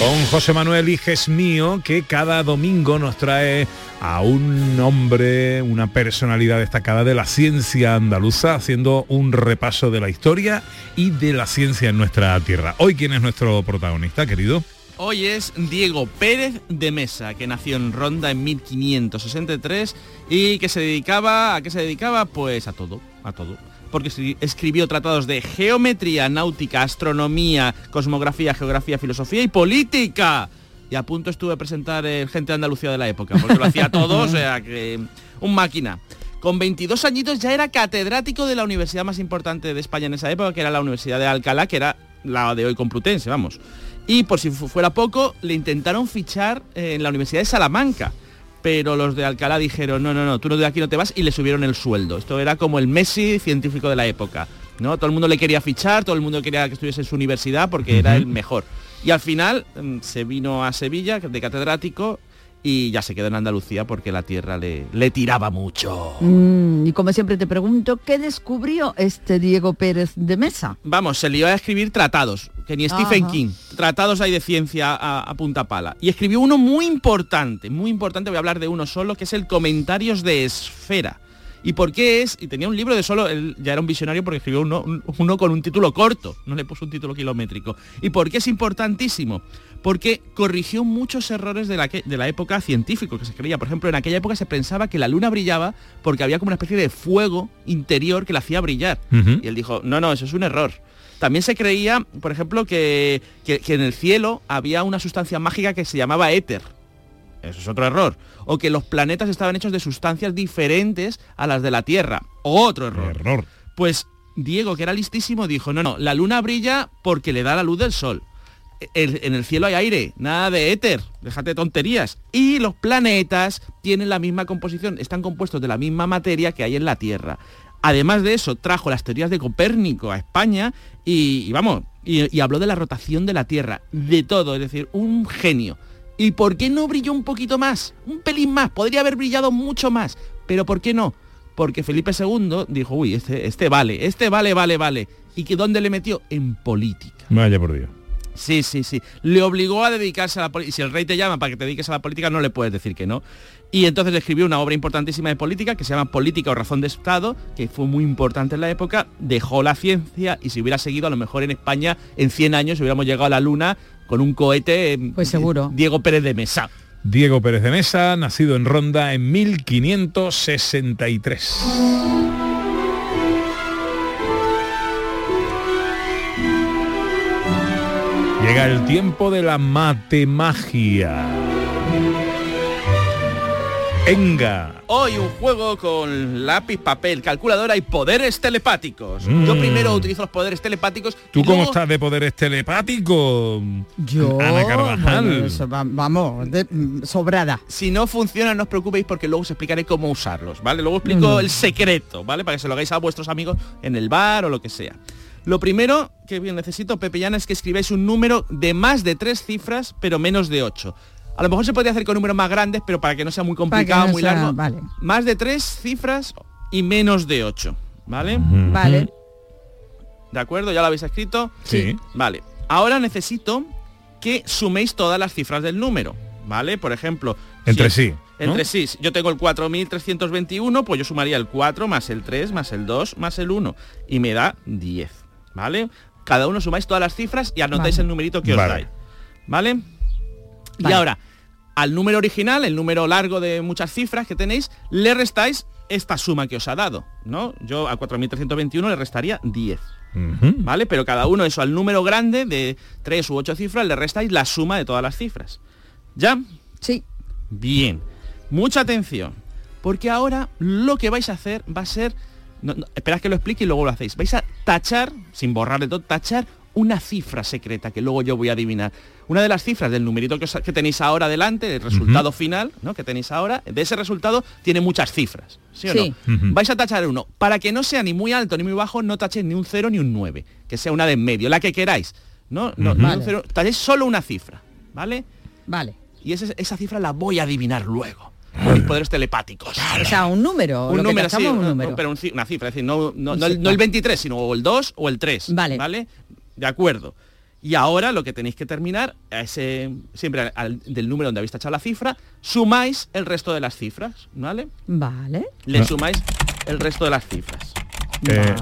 Con José Manuel Iges mío, que cada domingo nos trae a un hombre, una personalidad destacada de la ciencia andaluza, haciendo un repaso de la historia y de la ciencia en nuestra tierra. Hoy, ¿quién es nuestro protagonista, querido? Hoy es Diego Pérez de Mesa, que nació en Ronda en 1563 y que se dedicaba, ¿a qué se dedicaba? Pues a todo, a todo porque escribió tratados de geometría, náutica, astronomía, cosmografía, geografía, filosofía y política. Y a punto estuve a presentar el Gente de Andalucía de la época, porque lo hacía todo, o sea que un máquina. Con 22 añitos ya era catedrático de la universidad más importante de España en esa época, que era la Universidad de Alcalá, que era la de hoy Complutense, vamos. Y por si fuera poco, le intentaron fichar en la Universidad de Salamanca pero los de Alcalá dijeron, no, no, no, tú no de aquí no te vas y le subieron el sueldo. Esto era como el Messi científico de la época. ¿no? Todo el mundo le quería fichar, todo el mundo quería que estuviese en su universidad porque era el mejor. Y al final mm, se vino a Sevilla de catedrático y ya se quedó en Andalucía porque la tierra le, le tiraba mucho. Mm, y como siempre te pregunto, ¿qué descubrió este Diego Pérez de Mesa? Vamos, se le iba a escribir tratados, que ni Stephen King, tratados hay de ciencia a, a, punta pala. Y escribió uno muy importante, muy importante, voy a hablar de uno solo, que es el Comentarios de Esfera. ¿Y por qué es? Y tenía un libro de solo, él ya era un visionario porque escribió uno, uno con un título corto, no le puso un título kilométrico. ¿Y por qué es importantísimo? Porque corrigió muchos errores de la, de la época científico que se creía. Por ejemplo, en aquella época se pensaba que la luna brillaba porque había como una especie de fuego interior que la hacía brillar. Y él dijo, no, no, eso es un error. También se creía, por ejemplo, que, que, en el cielo había una sustancia mágica que se llamaba éter. Eso es otro error. O que los planetas estaban hechos de sustancias diferentes a las de la Tierra. Otro error. Error. Pues Diego, que era listísimo, dijo, no, no, la luna brilla porque le da la luz del sol en el cielo hay aire, nada de éter, déjate tonterías. Y los planetas tienen la misma composición, están compuestos de la misma materia que hay en la Tierra. Además de eso, trajo las teorías de Copérnico a España y, vamos, y, habló de la rotación de la Tierra, de todo, es decir, un genio. ¿Y por qué no brilló un poquito más? Un pelín más, podría haber brillado mucho más, pero ¿por qué no? Porque Felipe II dijo, uy, este, este vale, este vale, vale, vale. ¿Y que dónde le metió? En política. Vaya por Dios. Sí, sí, sí. Le obligó a dedicarse a la política. Y si el rey te llama para que te dediques a la política, no le puedes decir que no. Y entonces le escribió una obra importantísima de política que se llama Política o Razón de Estado, que fue muy importante en la época. Dejó la ciencia y si hubiera seguido, a lo mejor en España, en 100 años hubiéramos llegado a la Luna con un cohete. Pues seguro. Diego Pérez de Mesa. Diego Pérez de Mesa, nacido en Ronda en 1563. Llega el tiempo de la matemagia. Venga. Hoy un juego con lápiz, papel, calculadora y poderes telepáticos. Yo Mm. primero utilizo los poderes telepáticos. ¿Tú y cómo luego- estás de poderes telepáticos? Yo, Ana Carvajal. bueno, eso va- vamos, de- sobrada. Si no funciona, no os preocupéis porque luego os explicaré cómo usarlos, ¿vale? Luego explico Mm. el secreto, ¿vale? Para que se lo hagáis a vuestros amigos en el bar o lo que sea. Lo primero que bien necesito, Pepe y Ana, es que escribáis un número de más de tres cifras, pero menos de ocho. A lo mejor se podría hacer con números más grandes, pero para que no sea muy complicado, no muy sea- largo. vale. Más de tres cifras y menos de ocho, ¿vale? Vale. ¿De acuerdo? ¿Ya lo habéis escrito? Sí. Vale. Ahora necesito que suméis todas las cifras del número, ¿vale? Por ejemplo... Entre si- sí, ¿no? Entre sí. Yo tengo el 4321, pues yo sumaría el 4 más el 3 más el 2 más el 1 y me da 10, ¿vale? Cada uno sumáis todas las cifras y anotáis Vale. el numerito que os Vale. dais, ¿vale? Y ahora, al número original, el número largo de muchas cifras que tenéis, le restáis esta suma que os ha dado, ¿no? Yo a 4321 le restaría 10. Ujú. ¿Vale? Pero cada uno eso al número grande de 3 u 8 cifras le restáis la suma de todas las cifras. ¿Ya? Sí. Bien. Mucha atención. Porque ahora lo que vais a hacer va a ser... No, no, esperad que lo explique y luego lo hacéis. Vais a tachar, sin borrar de todo, tachar una cifra secreta que luego yo voy a adivinar. Una de las cifras del numerito que, os- que tenéis ahora delante, el resultado final, ¿no? Que tenéis ahora, de ese resultado tiene muchas cifras. ¿Sí o Sí. no? Vais a tachar uno. Para que no sea ni muy alto ni muy bajo, no tachéis ni un 0 ni un 9. Que sea una de en medio, la que queráis. No, no, un Vale. cero, tachéis solo una cifra. ¿Vale? Vale. Y esa, esa cifra la voy a adivinar luego. Mis poderes telepáticos. O sea, un número. Un lo que número, sí, un no, número. no, pero un una cifra, es decir, no, no, no el, no el vale. 23, sino o el 2 o el 3. Vale. ¿Vale? De acuerdo. Y ahora lo que tenéis que terminar, a ese, siempre al- al- del número donde habéis tachado la cifra, sumáis el resto de las cifras, ¿vale? Vale. Le No. sumáis el resto de las cifras. Eh,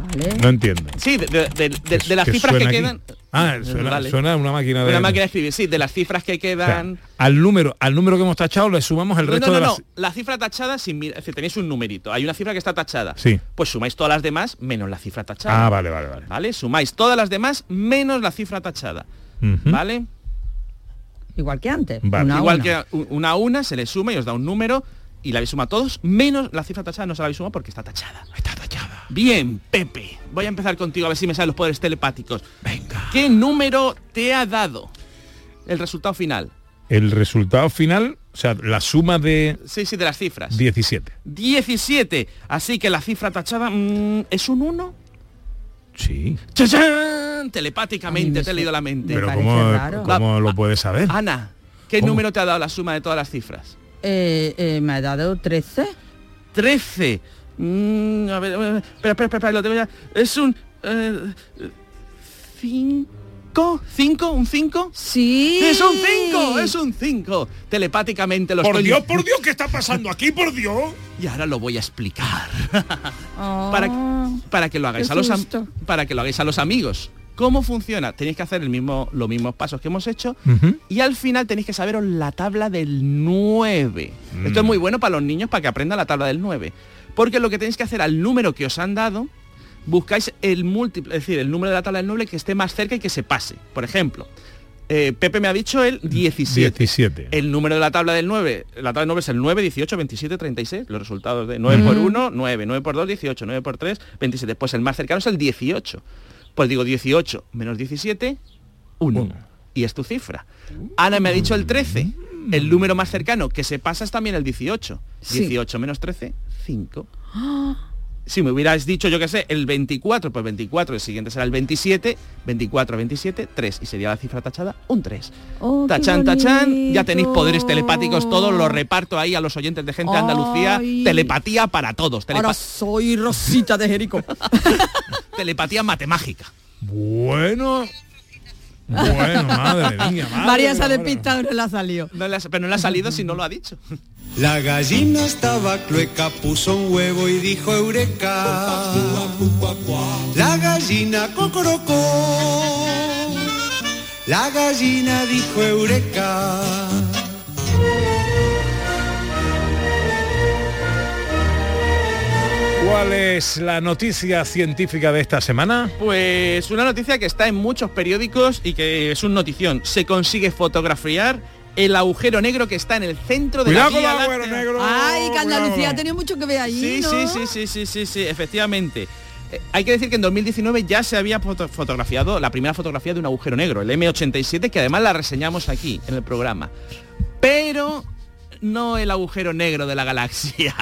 no entiendo. Sí, de, de- de- de- de las ¿Qué cifras que aquí? Ah, suena, Vale. suena una máquina de... Una máquina de escribir, sí, de las cifras que O sea, quedan. al número, al número que hemos tachado le sumamos el No, resto no, no, de no, las... La cifra tachada, sin mir- es decir, tenéis un numerito. Hay una cifra que está tachada. Sí. Pues sumáis todas las demás menos la cifra tachada. Ah, vale, vale, vale. ¿Vale? Sumáis todas las demás menos la cifra tachada. ¿Vale? Igual que antes. Vale. Una Igual una. que una a una se le suma y os da un número y la habéis sumado todos, menos la cifra tachada no se la habéis sumado porque está tachada. Está tachada. Bien, Pepe. Voy a empezar contigo a ver si me salen los poderes telepáticos. Venga. ¿Qué número te ha dado el resultado final? El resultado final, o sea, la suma de Sí, sí, de las cifras. 17. 17. Así que la cifra tachada mm, es un 1. Sí. ¡Chachán! Telepáticamente te he leído la mente. Pero ¿cómo, cómo lo puedes saber? Ana, ¿qué ¿Cómo? número te ha dado la suma de todas las cifras? Eh, eh, me ha dado 13. 13. Mm, a ver, a ver, espera, espera, espera, lo tengo ya. Es un... 5. ¿5? ¿Un 5? Sí. Es un 5, es un 5. Telepáticamente lo Por estoy... Dios, por Dios, ¿qué está pasando aquí, por Dios? Y ahora lo voy a explicar. Oh, <laughs> para, para que lo hagáis a los para que lo hagáis a los amigos. ¿Cómo funciona? Tenéis que hacer el mismo, los mismos pasos que hemos hecho y al final tenéis que saberos la tabla del 9. Esto es muy bueno para los niños para que aprendan la tabla del 9. Porque lo que tenéis que hacer al número que os han dado, buscáis el múltiplo, es decir, el número de la tabla del 9 que esté más cerca y que se pase. Por ejemplo, eh, Pepe me ha dicho el 17. 17. El número de la tabla del 9, la tabla del 9 es el 9, 18, 27, 36. Los resultados de 9 por Mm. 1, 9, 9 por 2, 18, 9 por 3, 27. Pues el más cercano es el 18. Pues digo 18 menos 17, 1. Y es tu cifra. Ana me ha dicho el 13. El número más cercano que se pasa es también el 18. Sí. 18 menos 13, 5. Si me hubieras dicho, yo qué sé, el 24, pues 24, el siguiente será el 27, 24, 27, 3. Y sería la cifra tachada, un 3. Oh, tachán, tachán, ya tenéis poderes telepáticos todos, los reparto ahí a los oyentes de gente de Andalucía. Telepatía para todos. telepa- Ahora soy Rosita de Jericó. <laughs> telepatía matemágica. Bueno. Bueno, madre mía, madre <laughs> María se ha mía, despistado y no la salió. No le ha- pero no le ha salido si no lo ha dicho. <laughs> La gallina estaba clueca, puso un huevo y dijo eureka. La gallina cocorocó. La gallina dijo eureka. ¿Cuál es la noticia científica de esta semana? Pues una noticia que está en muchos periódicos y que es un notición. Se consigue fotografiar el agujero negro que está en el centro de Cuidado la con Vía Láctea. Ay, que Andalucía ha tenido mucho que ver allí, Sí, ¿no? sí, sí, sí, sí, sí, sí, efectivamente. Eh, hay que decir que en 2019 ya se había foto- fotografiado la primera fotografía de un agujero negro, el M87, que además la reseñamos aquí en el programa. Pero no el agujero negro de la galaxia.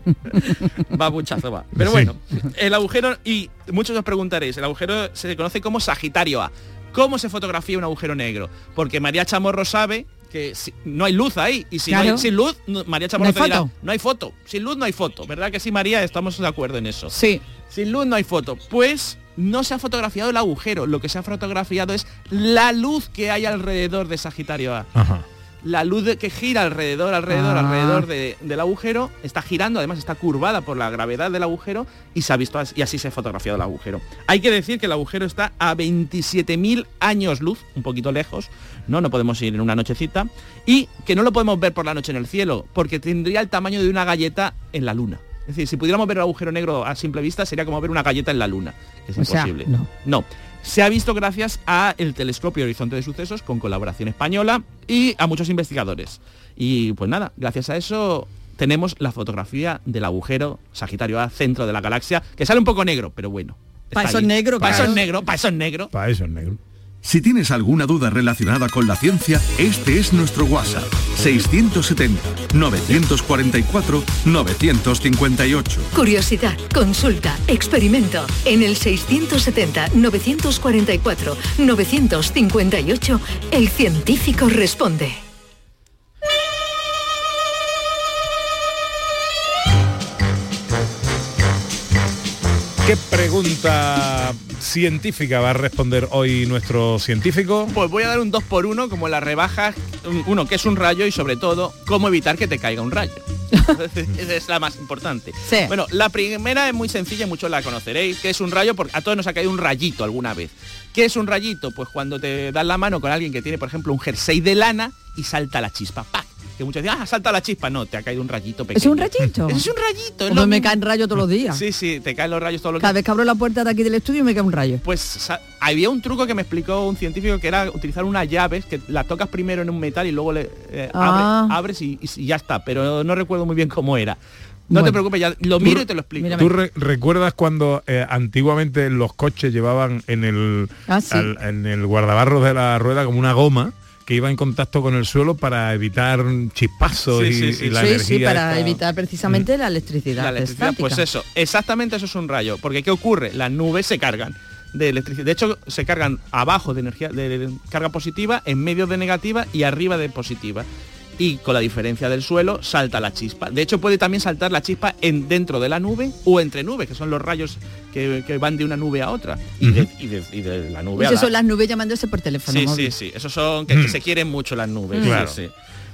<laughs> va muchazo, va. Pero Sí. bueno, el agujero, y muchos os preguntaréis, el agujero se conoce como Sagitario A. ¿Cómo se fotografía un agujero negro? Porque María Chamorro sabe que si- no hay luz ahí y si no hay, sin luz no- María Chamorro No hay te dirá, foto. no hay foto sin luz no hay foto verdad que sí María estamos de acuerdo en eso Sí. sin luz no hay foto pues no se ha fotografiado el agujero lo que se ha fotografiado es la luz que hay alrededor de Sagitario A Ajá. La luz de- que gira alrededor, alrededor, Ah. alrededor de- del agujero, está girando, además está curvada por la gravedad del agujero y se ha visto as- y así se ha fotografiado el agujero. Hay que decir que el agujero está a 27.000 años luz, un poquito lejos, ¿no? No podemos ir en una nochecita y que no lo podemos ver por la noche en el cielo, porque tendría el tamaño de una galleta en la luna. Es decir, si pudiéramos ver el agujero negro a simple vista, sería como ver una galleta en la luna. Es O sea, imposible. no. No. Se ha visto gracias a el telescopio Horizonte de Sucesos con colaboración española y a muchos investigadores. Y pues nada, gracias a eso tenemos la fotografía del agujero Sagitario A, centro de la galaxia, que sale un poco negro, pero bueno. Pa' está eso negro, Pa' eso negro, para eso es negro. Para eso es negro. Si tienes alguna duda relacionada con la ciencia, este es nuestro WhatsApp. 670-944-958. Curiosidad, consulta, experimento. En el 670-944-958, el científico responde. ¿Qué pregunta científica va a responder hoy nuestro científico? Pues voy a dar un 2 por 1 como las rebajas, un- uno que es un rayo y sobre todo cómo evitar que te caiga un rayo. <laughs> Esa es la más importante. Bueno, la primera es muy sencilla y muchos la conoceréis, que es un rayo, porque a todos nos ha caído un rayito alguna vez. ¿Qué es un rayito? Pues cuando te das la mano con alguien que tiene, por ejemplo, un jersey de lana y salta la chispa. ¡pac! Que muchos dicen, ah, salta la chispa. No, te ha caído un rayito pequeño. ¿Es un rayito? Es un rayito. es lo me caen rayos todos los días. Sí, sí, te caen los rayos todos los Cada días. vez que abro la puerta de aquí del estudio me cae un rayo. Pues había un truco que me explicó un científico que era utilizar unas llaves que las tocas primero en un metal y luego le eh, Ah. abre- abres y, y ya está, pero no recuerdo muy bien cómo era. No te preocupes, ya lo miro y te lo explico. ¿Tú re- recuerdas cuando eh, antiguamente los coches llevaban en el, Ah, sí. al- en el guardabarros de la rueda como una goma que iba en contacto con el suelo para evitar chispazos Sí, y, sí, sí. y la sí, energía sí, para esta- evitar precisamente la electricidad. La electricidad, pues estática. eso, exactamente eso es un rayo. Porque ¿qué ocurre? Las nubes se cargan de electricidad. De hecho, se cargan abajo de energía de carga positiva, en medio de negativa y arriba de positiva. Y con la diferencia del suelo salta la chispa. De hecho, puede también saltar la chispa en dentro de la nube o entre nubes, que son los rayos que, que van de una nube a otra. Y, de, y de- y de la nube a Esas la, son las nubes llamándose por teléfono Sí, móvil. sí, sí. Esos son que, que se quieren mucho las nubes. Mm. Claro. sí.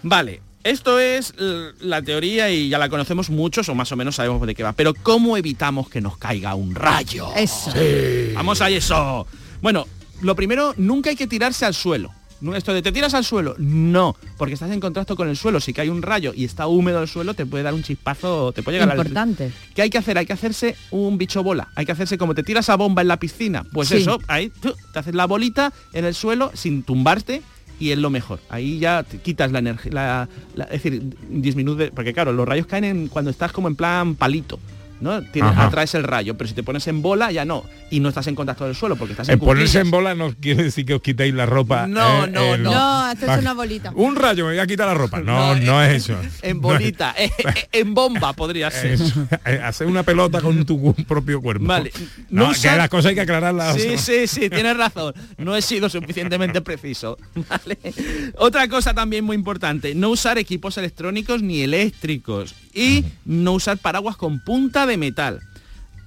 Vale. Esto es la teoría y ya la conocemos muchos o más o menos sabemos de qué va. Pero ¿cómo evitamos que nos caiga un rayo? Eso. Vamos a eso. Bueno, lo primero, nunca hay que tirarse al suelo. No, Esto de te tiras al suelo, no, porque estás en contacto con el suelo. Si cae un rayo y está húmedo el suelo, te puede dar un chispazo, te puede llegar a la- Importante. ¿Qué hay que hacer? Hay que hacerse un bicho bola. Hay que hacerse como te tiras a bomba en la piscina. Pues Sí. eso, ahí tú, te haces la bolita en el suelo sin tumbarte y es lo mejor. Ahí ya te quitas la energía, la, la- es decir, disminuye, porque claro, los rayos caen en, cuando estás como en plan palito. ¿No? Tienes, atraes el rayo, pero si te pones en bola ya no. Y no estás en contacto del suelo porque estás en En ponerse cuclillas. en bola no quiere decir que os quitéis la ropa. No, eh, no, eh, no. No, haces una bolita. Un rayo, me voy a quitar la ropa. No, no, es eso. En bolita, eh, eh, en bomba podría ser. Eso, eh, hacer una pelota con tu propio cuerpo. Vale. No, No que las cosas hay que aclararlas. Sí, sí, sí, tienes razón. No he sido suficientemente preciso. <laughs> ¿vale? Otra cosa también muy importante, no usar equipos electrónicos ni eléctricos y no usar paraguas con punta de metal.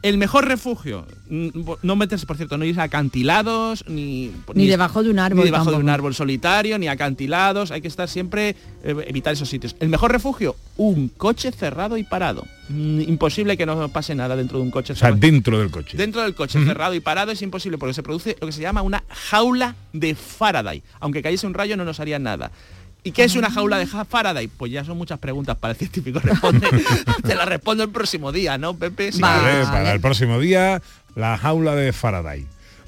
El mejor refugio, no meterse, por cierto, no ir a acantilados, ni... Ni debajo de un árbol Ni debajo de un árbol solitario, ni acantilados, hay que estar siempre, eh, evitar esos sitios. El mejor refugio, un coche cerrado y parado. Mm, imposible que no pase nada dentro de un coche O sea, cerrado. dentro del coche. Dentro del coche cerrado y parado es imposible porque se produce lo que se llama una jaula de Faraday. Aunque cayese un rayo no nos haría nada. ¿Y qué es una jaula de ja- Faraday? Pues ya son muchas preguntas para el científico. Responde. <laughs> Te la respondo el próximo día, ¿no, Pepe? Vale, para el próximo día, la jaula de Faraday.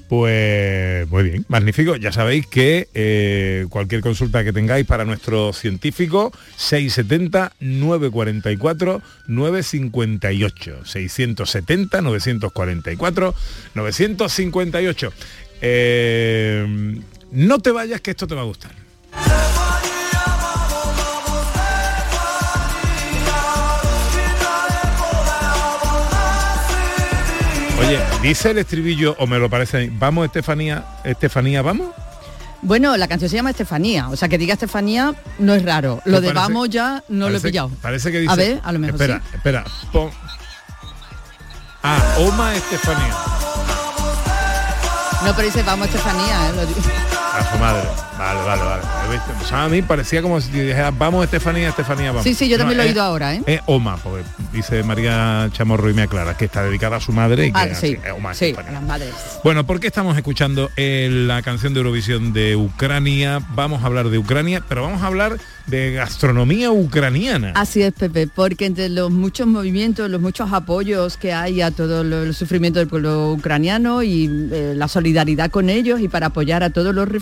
Pues muy bien, magnífico. Ya sabéis que eh, cualquier consulta que tengáis para nuestro científico, 670-944-958. 670-944-958. Eh, no te vayas que esto te va a gustar. Oye, dice el estribillo, o me lo parece, vamos Estefanía, Estefanía, vamos. Bueno, la canción se llama Estefanía, o sea que diga Estefanía no es raro. Lo Me de parece- vamos ya no lo he pillado. Parece que dice. A ver, a lo mejor Espera, sí. espera. pon- Ah, Oma Estefanía. No, pero dice vamos Estefanía, ¿eh? Lo <laughs> A su madre. Vale, vale, vale. O sea, a mí parecía como si dijera, vamos Estefanía, Estefanía, vamos. Sí, sí, yo también lo he oído ahora, ¿eh? Es Oma, porque dice María Chamorro y me aclara que está dedicada a su madre y que Ah, sí, es Oma sí, a las madres. Bueno, ¿por qué estamos escuchando eh, la canción de Eurovisión de Ucrania? Vamos a hablar de Ucrania, pero vamos a hablar de gastronomía ucraniana. Así es, Pepe, porque entre los muchos movimientos, los muchos apoyos que hay a todo lo- el sufrimiento del pueblo ucraniano y eh, la solidaridad con ellos y para apoyar a todos los refugiados,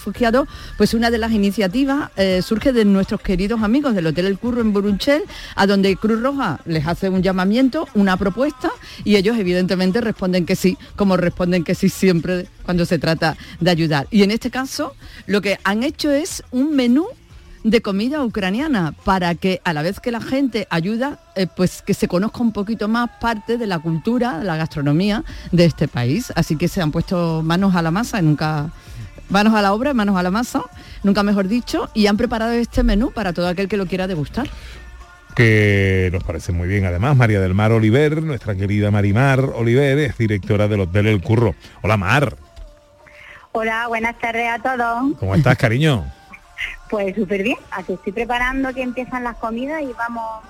pues una de las iniciativas eh, surge de nuestros queridos amigos del Hotel El Curro en Burunchel, a donde Cruz Roja les hace un llamamiento, una propuesta, y ellos evidentemente responden que sí, como responden que sí siempre cuando se trata de ayudar. Y en este caso, lo que han hecho es un menú de comida ucraniana para que a la vez que la gente ayuda, eh, pues que se conozca un poquito más parte de la cultura, de la gastronomía de este país. Así que se han puesto manos a la masa, nunca manos a la obra, manos a la masa, nunca mejor dicho, y han preparado este menú para todo aquel que lo quiera degustar. que nos parece muy bien. Además, María del Mar Oliver, nuestra querida Marimar Oliver, es directora del Hotel El Curro. Hola, Mar. Hola, buenas tardes a todos. ¿Cómo estás, cariño? <laughs> Pues súper bien, aquí estoy preparando que empiezan las comidas y vamos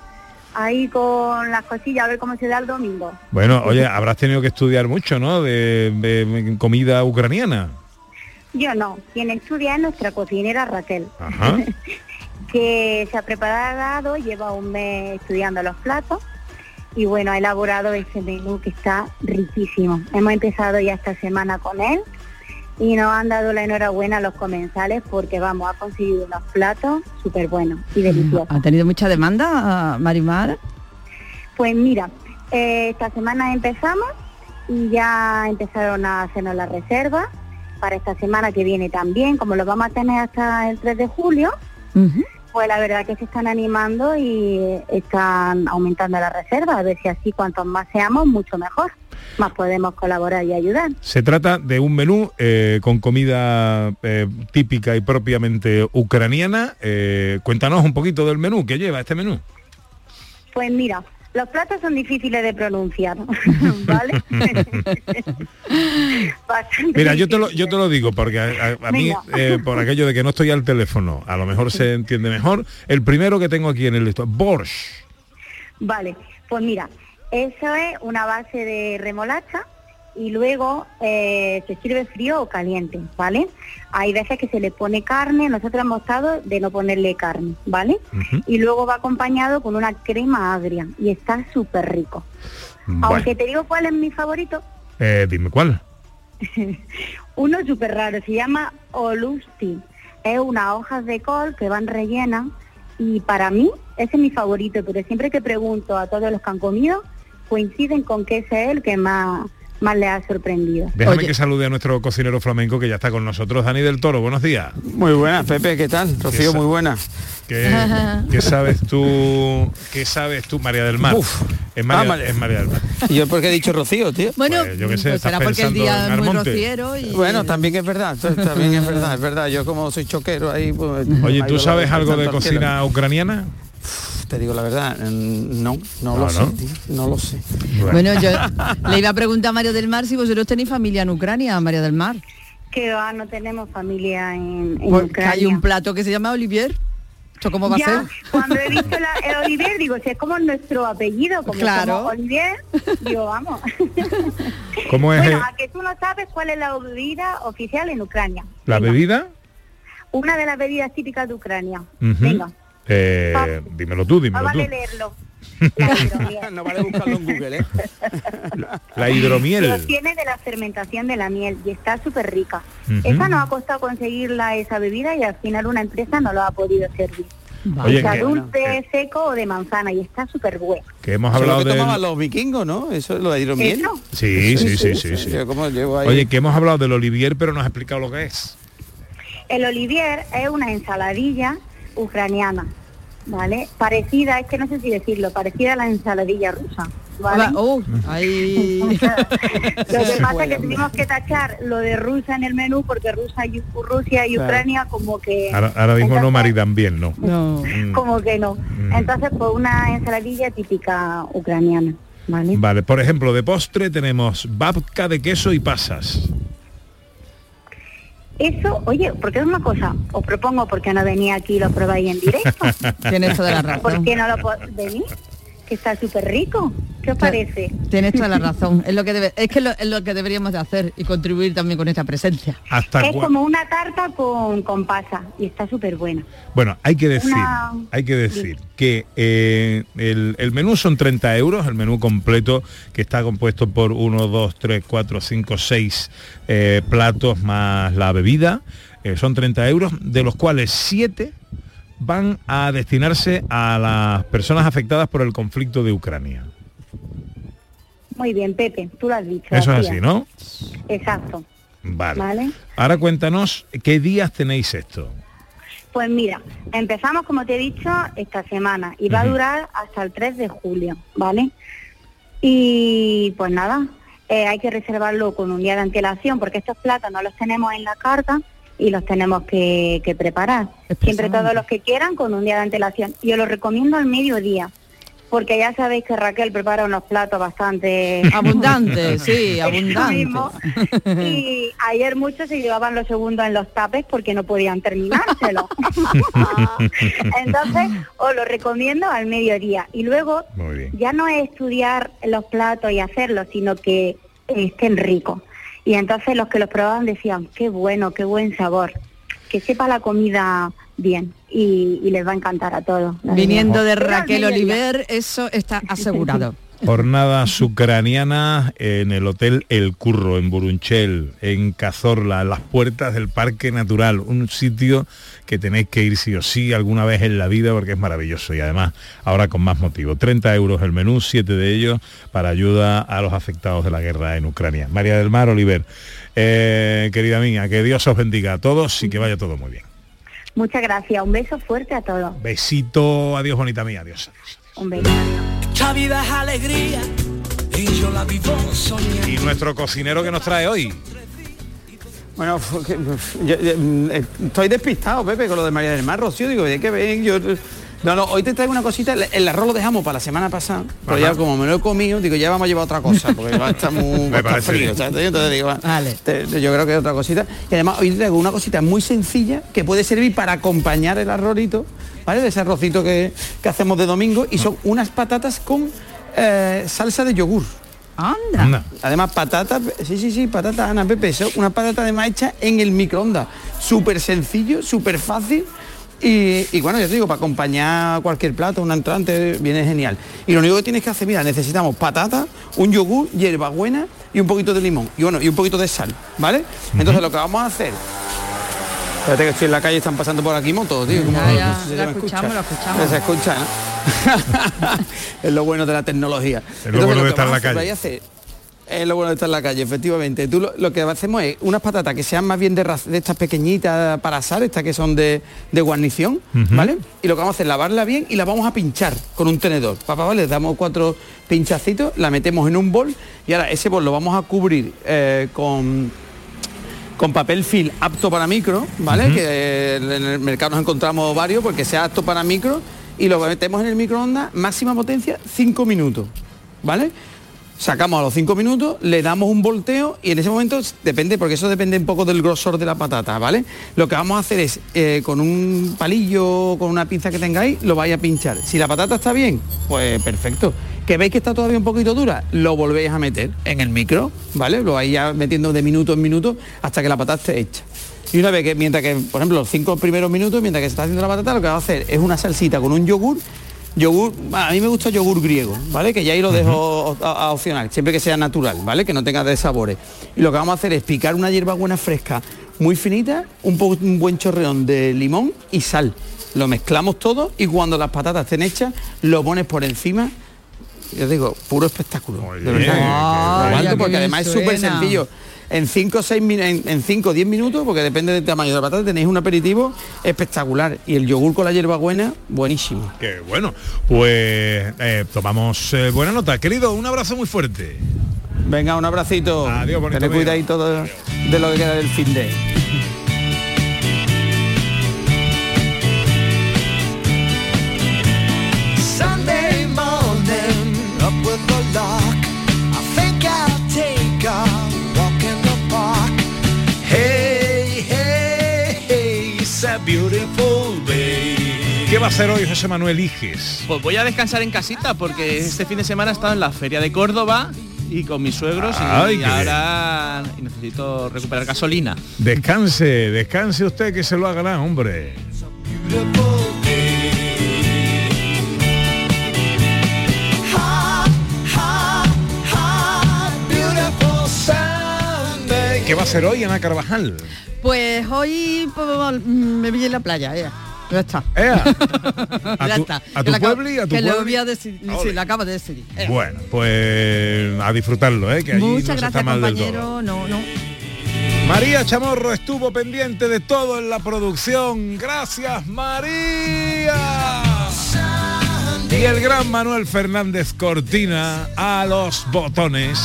ahí con las cosillas a ver cómo se da el domingo. Bueno, oye, habrás tenido que estudiar mucho, ¿no? De, de comida ucraniana. Yo no, quien estudia es nuestra cocinera Raquel, Ajá. <laughs> que se ha preparado, lleva un mes estudiando los platos y bueno, ha elaborado ese menú que está riquísimo. Hemos empezado ya esta semana con él y nos han dado la enhorabuena a los comensales porque vamos, ha conseguido unos platos súper buenos y deliciosos. ¿Ha tenido mucha demanda, Marimar? Pues mira, eh, esta semana empezamos y ya empezaron a hacernos la reserva para esta semana que viene también, como lo vamos a tener hasta el 3 de julio, pues la verdad que se están animando y están aumentando la reserva, a ver si así cuantos más seamos, mucho mejor, más podemos colaborar y ayudar. Se trata de un menú eh, con comida eh, típica y propiamente ucraniana. Eh, cuéntanos un poquito del menú, ¿qué lleva este menú? Pues mira, los platos son difíciles de pronunciar, <laughs> ¿vale? <laughs> Mira, yo te lo, yo te lo digo porque a, a- a mí, eh, por aquello de que no estoy al teléfono, a lo mejor se entiende mejor. El primero que tengo aquí en el listo, Borscht. Vale, pues mira, eso es una base de remolacha y luego eh, se sirve frío o caliente, ¿vale? Hay veces que se le pone carne, nosotros hemos optado de no ponerle carne, ¿vale? Y luego va acompañado con una crema agria y está súper rico. Aunque te digo cuál es mi favorito, Eh, dime cuál. <laughs> uno súper raro, se llama Olusti. Es unas hojas de col que van rellenas y para mí ese es mi favorito, pero siempre que pregunto a todos los que han comido, coinciden con que ese es el que más, más les ha sorprendido. Déjame que salude a nuestro cocinero flamenco que ya está con nosotros, Dani del Toro. Buenos días. Muy buenas, Pepe, ¿qué tal? Rocío, muy buena. ¿Qué, qué sabes tú? ¿Qué sabes tú, María del Mar? Es María, Ah, María- es María del Mar. ¿Y yo por qué he dicho Rocío, tío? Bueno, Pues yo qué sé, pues será porque el día es muy Armonte. rociero y... Bueno, también es verdad, también es verdad, es verdad. Yo como soy choquero ahí, pues... Oye, ¿tú sabes algo de cocina ucraniana? Te digo la verdad, no, no, lo ¿no? sé, tío, no lo sé. Bueno, yo le iba a preguntar a Mario del Mar si vosotros tenéis familia en Ucrania, María del Mar. Que va, no tenemos familia en, en Porque Ucrania. hay un plato que se llama Olivier. ¿Esto cómo va Ya, a ser? cuando he visto la- <laughs> el Olivier, digo, si es como nuestro apellido, como Claro. somos Olivier, digo, vamos. <laughs> ¿Cómo es bueno, a que tú no sabes cuál es la bebida oficial en Ucrania. la bebida? Una de las bebidas típicas de Ucrania. Venga, Eh, dímelo tú, no dímelo tú. vale leerlo. <laughs> no vale buscarlo en Google, ¿eh? <laughs> La Lo hidromiel. tiene de la fermentación de la miel y está súper rica. Ujú. Esa nos ha costado conseguirla, esa bebida, y al final una empresa no lo ha podido servir. Oye, está que- dulce, seco o de manzana y está súper bueno. Que hemos hablado de... tomaban los vikingos, ¿no? Eso es lo de hidromiel. ¿Eso? Sí, sí, sí, sí, sí. Yo como llevo ahí... Oye, que hemos hablado del Olivier, pero no has explicado lo que es. El olivier es una ensaladilla ucraniana, ¿vale? Parecida, es que no sé si decirlo, parecida a la ensaladilla rusa, ¿vale? Oh, ahí. <laughs> <laughs> Lo que pasa es que tuvimos que tachar lo de rusa en el menú porque Rusia y, Rusia y Claro. Ucrania como que Ahora, ahora mismo no maridan bien, ¿no? No. Mm. como que no. Mm. Entonces pues una ensaladilla típica ucraniana, ¿vale? Vale, por ejemplo, de postre tenemos babka de queso y pasas. Eso, oye, porque es una cosa, os propongo porque no venía aquí y lo probáis en directo. <laughs> Tienes toda la razón. ¿Por qué no lo venir? Que está súper rico. ¿Qué os parece? Tienes toda la <laughs> razón. Es lo que debe, es que lo, es lo que deberíamos de hacer y contribuir también con esta presencia. Hasta Es como una tarta con, con pasa y está súper buena. Bueno, hay que decir, Una- hay que decir que eh, el, el menú son 30 euros, el menú completo que está compuesto por 1, 2, 3, 4, 5, 6 eh, platos más la bebida. eh, son 30 euros, de los cuales 7 van a destinarse a las personas afectadas por el conflicto de Ucrania. Muy bien, Pepe, tú lo has dicho. Eso es así, ¿no? Exacto. Vale. ¿Vale? Ahora cuéntanos qué días tenéis esto. Pues mira, empezamos como te he dicho esta semana y va a durar hasta el 3 de julio, ¿vale? Y pues nada, eh, hay que reservarlo con un día de antelación porque estos platos no los tenemos en la carta y los tenemos que, que preparar. Siempre todos los que quieran con un día de antelación. Yo lo recomiendo al mediodía, porque ya sabéis que Raquel prepara unos platos bastante <laughs> Abundantes, <laughs> sí, abundantes. Y ayer muchos se llevaban los segundos en los tapes porque no podían terminárselo. <laughs> Entonces, os lo recomiendo al mediodía. Y luego, ya no es estudiar los platos y hacerlos, sino que estén ricos. Y entonces los que los probaban decían, qué bueno, qué buen sabor, que sepa la comida bien y, y les va a encantar a todos. Viniendo de Raquel. Oliver, eso está asegurado. <laughs> Jornadas ucranianas en el Hotel El Curro, en Burunchel, en Cazorla, en las puertas del Parque Natural, un sitio que tenéis que ir sí o sí alguna vez en la vida porque es maravilloso y además ahora con más motivo. 30 euros el menú, 7 de ellos para ayuda a los afectados de la guerra en Ucrania. María del Mar Oliver, eh, querida mía, que Dios os bendiga a todos y que vaya todo muy bien. Muchas gracias, un beso fuerte a todos. Besito, adiós bonita mía, adiós. Un beso. Mucha vida es alegría y yo la vivo soñando. Y nuestro cocinero que nos trae hoy. Bueno, yo- yo, mm, eh, estoy despistado, Pepe, con lo de María del Mar, Rocío. Digo, hay que ver, yo... No, no, hoy te traigo una cosita. El- arroz lo dejamos para la semana pasada, pero Ajá. ya como me lo he comido, digo, ya vamos a llevar otra cosa, <laughs> porque va a estar muy va a estar parece frío. Entonces digo, va, te- yo creo que es otra cosita. Y además hoy te traigo una cosita muy sencilla que puede servir para acompañar el arrorito, ¿vale? De ese arrocito que, que hacemos de domingo, y son unas patatas con eh, salsa de yogur. Anda. Además, patatas, sí, sí, sí, patatas, Ana Pepe, son una patata además hecha en el microondas. Súper sencillo, súper fácil. Y, y bueno, yo te digo, para acompañar cualquier plato, un entrante, viene genial. Y lo único que tienes que hacer, mira, necesitamos patata, un yogur, hierbabuena y un poquito de limón. Y bueno, y un poquito de sal, ¿vale? Entonces lo que vamos a hacer. Espérate que estoy en la calle, están pasando por aquí motos, tío. como- Ya, ya, no sé si lo se me escuchamos, escucha. lo escuchamos. Se escucha, ¿no? <laughs> es lo bueno de la tecnología. Es lo bueno de que estar en la calle. hacer- es lo bueno de estar en la calle, efectivamente. Tú lo, lo que hacemos es unas patatas que sean más bien de, de estas pequeñitas para asar, estas que son de, de guarnición. ¿vale? Y lo que vamos a hacer es lavarla bien y la vamos a pinchar con un tenedor. Papá, ¿vale? Le damos cuatro pinchacitos, la metemos en un bol y ahora ese bol lo vamos a cubrir eh, con con papel film apto para micro, ¿vale? Que eh, en el mercado nos encontramos varios porque sea apto para micro y lo metemos en el microondas, máxima potencia, 5 minutos, ¿vale? Sacamos a los 5 minutos, le damos un volteo y en ese momento depende, porque eso depende un poco del grosor de la patata, ¿vale? Lo que vamos a hacer es eh, con un palillo, con una pinza que tengáis, lo vais a pinchar. Si la patata está bien, pues perfecto. Que veis que está todavía un poquito dura, lo volvéis a meter en el micro, ¿vale? Lo vais ya metiendo de minuto en minuto hasta que la patata esté hecha. Y una vez que, mientras que, por ejemplo, los cinco primeros minutos, mientras que se está haciendo la patata, lo que va a hacer es una salsita con un yogur. Yogur, a mí me gusta yogur griego, ¿vale? Que ya ahí lo dejo a, a opcional, siempre que sea natural, ¿vale? Que no tenga de sabores. Y lo que vamos a hacer es picar una hierbabuena fresca muy finita, un, po- un buen chorreón de limón y sal. Lo mezclamos todo y cuando las patatas estén hechas, lo pones por encima. Yo digo, puro espectáculo. de verdad. bien. Probadlo, Ay, qué porque además es súper sencillo. En 5 o 6 en 5 o 10 minutos, porque depende del tamaño de la patata, tenéis un aperitivo espectacular. Y el yogur con la hierbabuena, buenísimo. Qué bueno. Pues eh, tomamos eh, buena nota. Querido, un abrazo muy fuerte. Venga, un abracito. Adiós, Tened cuidadito de, de lo que queda del fin de. Va a hacer hoy José Manuel Iges? Pues voy a descansar en casita porque este fin de semana he estado en la feria de Córdoba y con mis suegros y, Ay, qué ahora necesito recuperar gasolina. Descanse, descanse usted que se lo ha ganado, hombre. ¿Qué va a hacer hoy Ana Carvajal? Pues hoy pues, me vi en la playa, ya. Ya está. Ea. <laughs> ¿A ya tu- está. a tu la pueblo y a tu Que lo voy a decidir. Sí, lo acabo de decidir. Ea. Bueno, pues a disfrutarlo, ¿eh? que allí no Muchas está gracias, mal compañero. No, no. María Chamorro estuvo pendiente de todo en la producción. Gracias, María. Y el gran Manuel Fernández Cortina a los botones.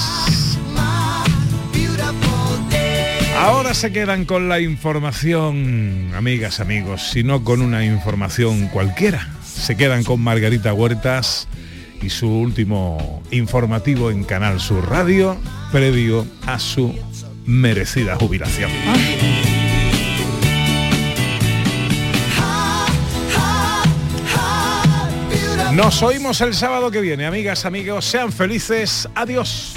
Ahora se quedan con la información, amigas, amigos, sino con una información cualquiera. Se quedan con Margarita Huertas y su último informativo en Canal Sur Radio, previo a su merecida jubilación. Nos oímos el sábado que viene, amigas, amigos, sean felices, adiós.